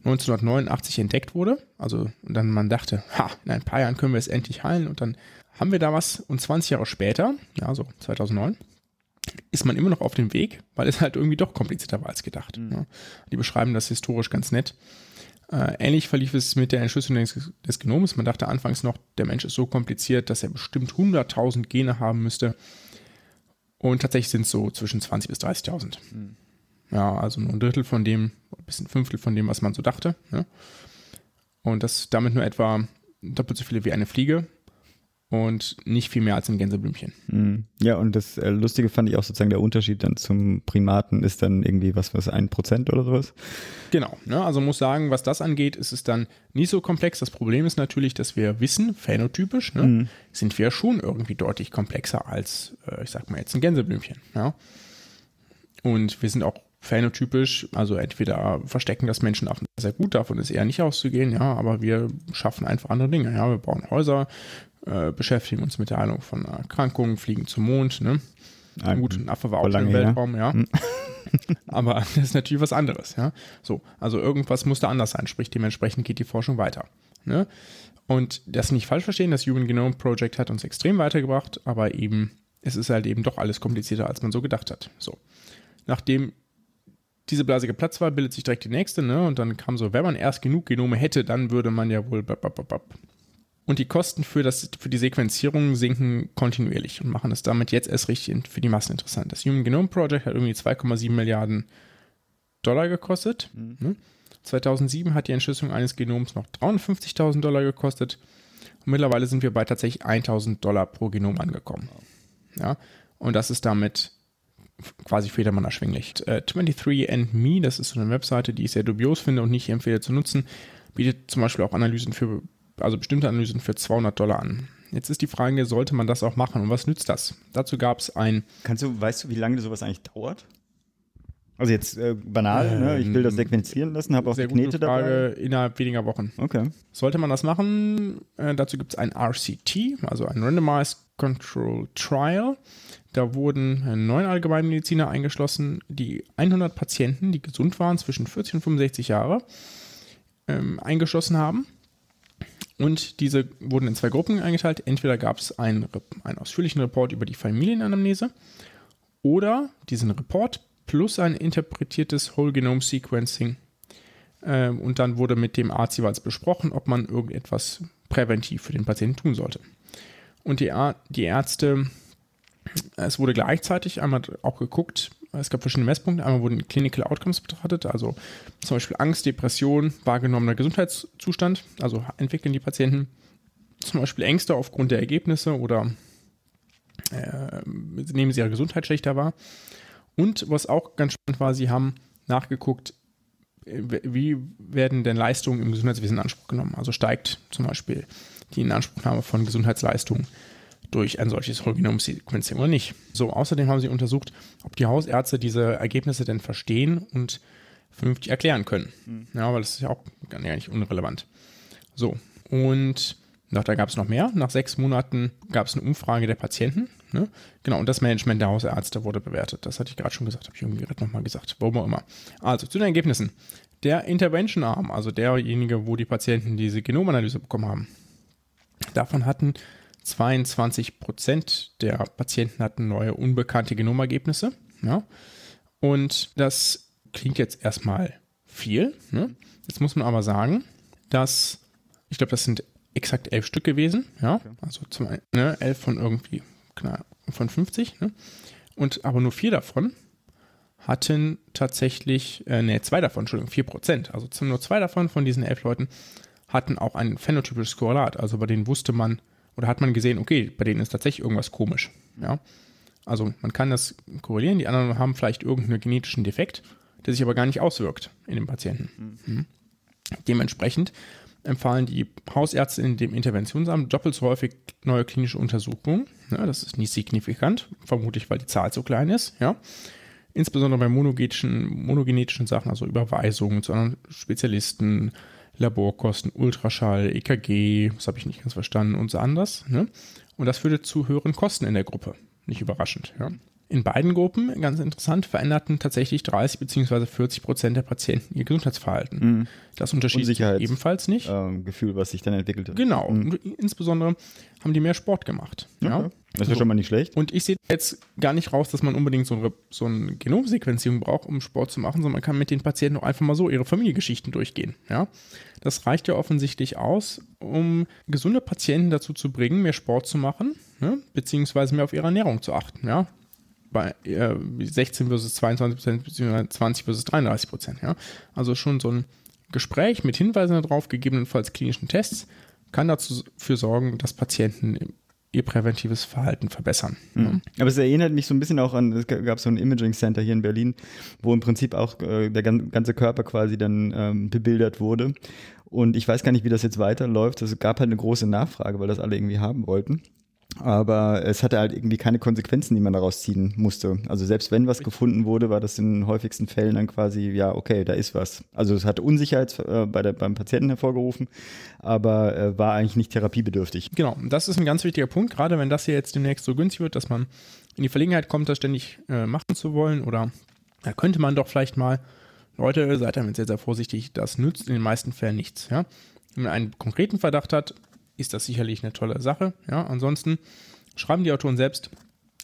1989 entdeckt wurde. Also und dann man dachte, ha, in ein paar Jahren können wir es endlich heilen und dann haben wir da was und 20 Jahre später, ja, so 2009, ist man immer noch auf dem Weg, weil es halt irgendwie doch komplizierter war als gedacht. Ja. Die beschreiben das historisch ganz nett. Äh, ähnlich verlief es mit der Entschlüsselung des, Genoms. Man dachte anfangs noch, der Mensch ist so kompliziert, dass er bestimmt 100.000 Gene haben müsste. Und tatsächlich sind es so zwischen 20.000 bis 30.000. Ja, also nur ein Drittel von dem, ein bisschen ein Fünftel von dem, was man so dachte. Ja. Und das damit nur etwa doppelt so viele wie eine Fliege und nicht viel mehr als ein Gänseblümchen. Mhm. Ja, und das äh, Lustige fand ich auch sozusagen der Unterschied dann zum Primaten ist dann irgendwie was, was ein Prozent oder sowas. Genau, ne? also muss sagen, was das angeht, ist es dann nicht so komplex. Das Problem ist natürlich, dass wir wissen, phänotypisch, ne, Mhm. sind wir schon irgendwie deutlich komplexer als, äh, ich sag mal jetzt ein Gänseblümchen. Ja? Und wir sind auch phänotypisch, also entweder verstecken das Menschenaffen sehr gut, davon ist eher nicht auszugehen, ja, aber wir schaffen einfach andere Dinge. Ja, wir bauen Häuser, äh, beschäftigen uns mit der Heilung von Erkrankungen, fliegen zum Mond, ne? Ah, Gut, ein Affe war auch im lange her. Weltraum, ja. Mhm. [laughs] Aber das ist natürlich was anderes, ja. So, also irgendwas muss da anders sein, sprich dementsprechend geht die Forschung weiter. Ne? Und das nicht falsch verstehen, das Human Genome Project hat uns extrem weitergebracht, aber eben, es ist halt eben doch alles komplizierter, als man so gedacht hat. So. Nachdem diese Blase geplatzt war, bildet sich direkt die nächste, ne? Und dann kam so, wenn man erst genug Genome hätte, dann würde man ja wohl. Und die Kosten für, das, für die Sequenzierung sinken kontinuierlich und machen es damit jetzt erst richtig für die Massen interessant. Das Human Genome Project hat irgendwie 2,7 Milliarden Dollar gekostet. Ne? 2007 hat die Entschlüsselung eines Genoms noch 350.000 Dollar gekostet. Und mittlerweile sind wir bei tatsächlich 1.000 Dollar pro Genom angekommen. Ja, und das ist damit quasi für jedermann erschwinglich. Äh, 23andMe, das ist so eine Webseite, die ich sehr dubios finde und nicht empfehle zu nutzen, bietet zum Beispiel auch Analysen für, also bestimmte Analysen für 200 Dollar an. Jetzt ist die Frage, sollte man das auch machen und was nützt das? Dazu gab es ein Kannst du, weißt du, wie lange sowas eigentlich dauert? Also jetzt äh, banal, ne? ich will das sequenzieren lassen, habe auch sehr Knete gute Frage dabei. innerhalb weniger Wochen. Okay. Sollte man das machen? Äh, dazu gibt es ein RCT, also ein Randomized Control Trial. Da wurden äh, neun Allgemeinmediziner eingeschlossen, die 100 Patienten, die gesund waren, zwischen 40 und 65 Jahre, ähm, eingeschlossen haben. Und diese wurden in zwei Gruppen eingeteilt. Entweder gab es einen, einen ausführlichen Report über die Familienanamnese oder diesen Report plus ein interpretiertes Whole Genome Sequencing. Ähm, und dann wurde mit dem Arzt jeweils besprochen, ob man irgendetwas präventiv für den Patienten tun sollte. Und die, die Ärzte, es wurde gleichzeitig einmal auch geguckt, es gab verschiedene Messpunkte. Einmal wurden Clinical Outcomes betrachtet, also zum Beispiel Angst, Depression, wahrgenommener Gesundheitszustand, also entwickeln die Patienten zum Beispiel Ängste aufgrund der Ergebnisse oder äh, nehmen sie ihre Gesundheit schlechter wahr. Und was auch ganz spannend war, sie haben nachgeguckt, äh, wie werden denn Leistungen im Gesundheitswesen in Anspruch genommen? Also steigt zum Beispiel die Inanspruchnahme von Gesundheitsleistungen durch ein solches Whole Genome Sequencing oder nicht. So, außerdem haben sie untersucht, ob die Hausärzte diese Ergebnisse denn verstehen und vernünftig erklären können. Mhm. Ja, weil das ist ja auch gar nicht unrelevant. So, und nach, da gab es noch mehr. Nach sechs Monaten gab es eine Umfrage der Patienten. Ne? Genau, und das Management der Hausärzte wurde bewertet. Das hatte ich gerade schon gesagt, habe ich irgendwie gerade nochmal gesagt. Warum auch immer. Also, zu den Ergebnissen. Der Intervention-Arm, also derjenige, wo die Patienten diese Genomanalyse bekommen haben, davon hatten 22 Prozent der Patienten hatten neue unbekannte Genomergebnisse. Ja? Und das klingt jetzt erstmal viel. Ne? Jetzt muss man aber sagen, dass, ich glaube, das sind exakt elf Stück gewesen, ja, okay. also zum, ne, elf von irgendwie, klar, von 50, ne? und aber nur vier davon hatten tatsächlich, äh, ne, zwei davon, Entschuldigung, vier Prozent, also nur zwei davon von diesen elf Leuten hatten auch ein phänotypisches Korrelat, also bei denen wusste man, oder hat man gesehen, okay, bei denen ist tatsächlich irgendwas komisch, ja, also man kann das korrelieren, die anderen haben vielleicht irgendeinen genetischen Defekt, der sich aber gar nicht auswirkt in den Patienten. Mhm. Dementsprechend empfahlen die Hausärzte in dem Interventionsamt doppelt so häufig neue klinische Untersuchungen. Ja, das ist nicht signifikant, vermutlich weil die Zahl so klein ist. Ja. Insbesondere bei monogenetischen, monogenetischen Sachen, also Überweisungen zu anderen Spezialisten, Laborkosten, Ultraschall, EKG, das habe ich nicht ganz verstanden und so anders. Ne? Und das führte zu höheren Kosten in der Gruppe. Nicht überraschend. Ja. In beiden Gruppen, ganz interessant, veränderten tatsächlich 30 bzw. 40 Prozent der Patienten ihr Gesundheitsverhalten. Mhm. Das unterschied sich ebenfalls nicht. Ähm, Gefühl, was sich dann entwickelte. Genau. Mhm. Insbesondere haben die mehr Sport gemacht. Okay. Ja. Das ist ja schon mal nicht schlecht. Und ich sehe jetzt gar nicht raus, dass man unbedingt so eine, so eine Genomsequenzierung braucht, um Sport zu machen, sondern man kann mit den Patienten auch einfach mal so ihre Familiengeschichten durchgehen. Ja. Das reicht ja offensichtlich aus, um gesunde Patienten dazu zu bringen, mehr Sport zu machen, ne, beziehungsweise mehr auf ihre Ernährung zu achten. Ja bei äh, 16 versus 22 Prozent, beziehungsweise 20 versus 33 Prozent. Ja? Also schon so ein Gespräch mit Hinweisen darauf, gegebenenfalls klinischen Tests, kann dazu für sorgen, dass Patienten ihr präventives Verhalten verbessern. Mhm. Aber es erinnert mich so ein bisschen auch an, es gab so ein Imaging Center hier in Berlin, wo im Prinzip auch äh, der ganze Körper quasi dann ähm, bebildert wurde. Und ich weiß gar nicht, wie das jetzt weiterläuft. Es gab halt eine große Nachfrage, weil das alle irgendwie haben wollten. Aber es hatte halt irgendwie keine Konsequenzen, die man daraus ziehen musste. Also selbst wenn was gefunden wurde, war das in den häufigsten Fällen dann quasi, ja, okay, da ist was. Also es hat Unsicherheit äh, bei der, beim Patienten hervorgerufen, aber äh, war eigentlich nicht therapiebedürftig. Genau, das ist ein ganz wichtiger Punkt, gerade wenn das hier jetzt demnächst so günstig wird, dass man in die Verlegenheit kommt, das ständig äh, machen zu wollen oder da könnte man doch vielleicht mal, Leute, seid damit sehr, sehr vorsichtig, das nützt in den meisten Fällen nichts. Ja? Wenn man einen konkreten Verdacht hat, ist das sicherlich eine tolle Sache. Ja, ansonsten schreiben die Autoren selbst,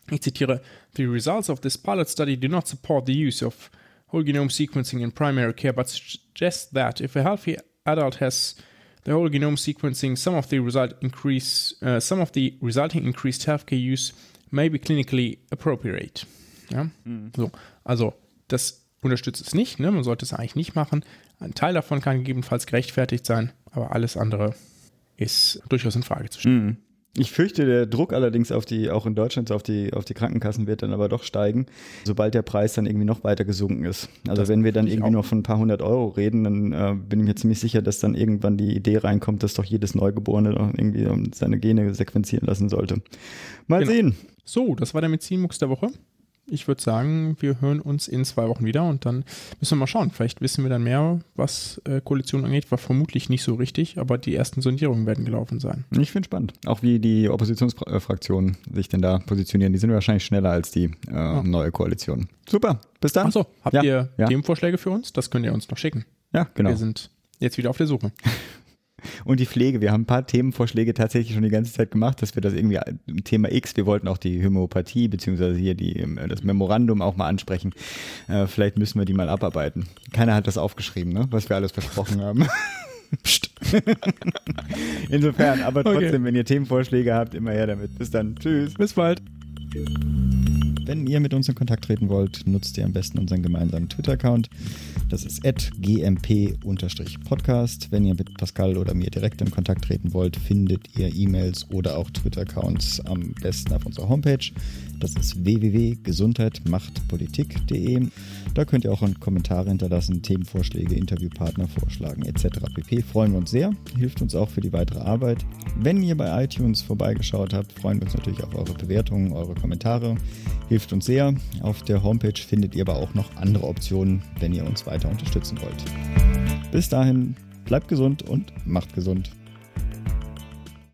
ich zitiere, The results of this pilot study do not support the use of whole genome sequencing in primary care, but suggest that if a healthy adult has the whole genome sequencing, some of the result increase, uh, some of the resulting increased healthcare use may be clinically appropriate. Ja, mhm. so, also das unterstützt es nicht, ne? man sollte es eigentlich nicht machen. Ein Teil davon kann gegebenenfalls gerechtfertigt sein, aber alles andere ist durchaus in Frage zu stellen. Mhm. Ich fürchte, der Druck allerdings auf die, auch in Deutschland auf die, auf die Krankenkassen wird dann aber doch steigen, sobald der Preis dann irgendwie noch weiter gesunken ist. Also das wenn wir dann irgendwie noch von ein paar hundert Euro reden, dann äh, bin ich mir ziemlich sicher, dass dann irgendwann die Idee reinkommt, dass doch jedes Neugeborene doch irgendwie seine Gene sequenzieren lassen sollte. Mal genau. sehen. So, das war der Medizinmux der Woche ich würde sagen, wir hören uns in zwei Wochen wieder und dann müssen wir mal schauen. Vielleicht wissen wir dann mehr, was äh, Koalition angeht. War vermutlich nicht so richtig, aber die ersten Sondierungen werden gelaufen sein. Ich finde spannend. Auch wie die Oppositionsfraktionen sich denn da positionieren. Die sind wahrscheinlich schneller als die äh, ja. neue Koalition. Super. Bis dann. Achso, habt ja. ihr ja. Themenvorschläge für uns? Das könnt ihr uns noch schicken. Ja, genau. Wir sind jetzt wieder auf der Suche. [laughs] Und die Pflege. Wir haben ein paar Themenvorschläge tatsächlich schon die ganze Zeit gemacht, dass wir das irgendwie Thema X, wir wollten auch die Homöopathie beziehungsweise hier die, ähm, das Memorandum auch mal ansprechen. Äh, vielleicht müssen wir die mal abarbeiten. Keiner hat das aufgeschrieben, ne? was wir alles versprochen haben. [laughs] Psst. [laughs] Insofern, aber trotzdem, Okay. wenn ihr Themenvorschläge habt, immer her damit. Bis dann. Tschüss. Bis bald. Wenn ihr mit uns in Kontakt treten wollt, nutzt ihr am besten unseren gemeinsamen Twitter-Account. Das ist gmp-podcast. Wenn ihr mit Pascal oder mir direkt in Kontakt treten wollt, findet ihr E-Mails oder auch Twitter-Accounts am besten auf unserer Homepage. Das ist www.gesundheitmachtpolitik.de. Da könnt ihr auch Kommentare hinterlassen, Themenvorschläge, Interviewpartner vorschlagen etc. pp. Freuen wir uns sehr, hilft uns auch für die weitere Arbeit. Wenn ihr bei iTunes vorbeigeschaut habt, freuen wir uns natürlich auf eure Bewertungen, eure Kommentare. Hilft uns sehr. Auf der Homepage findet ihr aber auch noch andere Optionen, wenn ihr uns weiter unterstützen wollt. Bis dahin, bleibt gesund und macht gesund.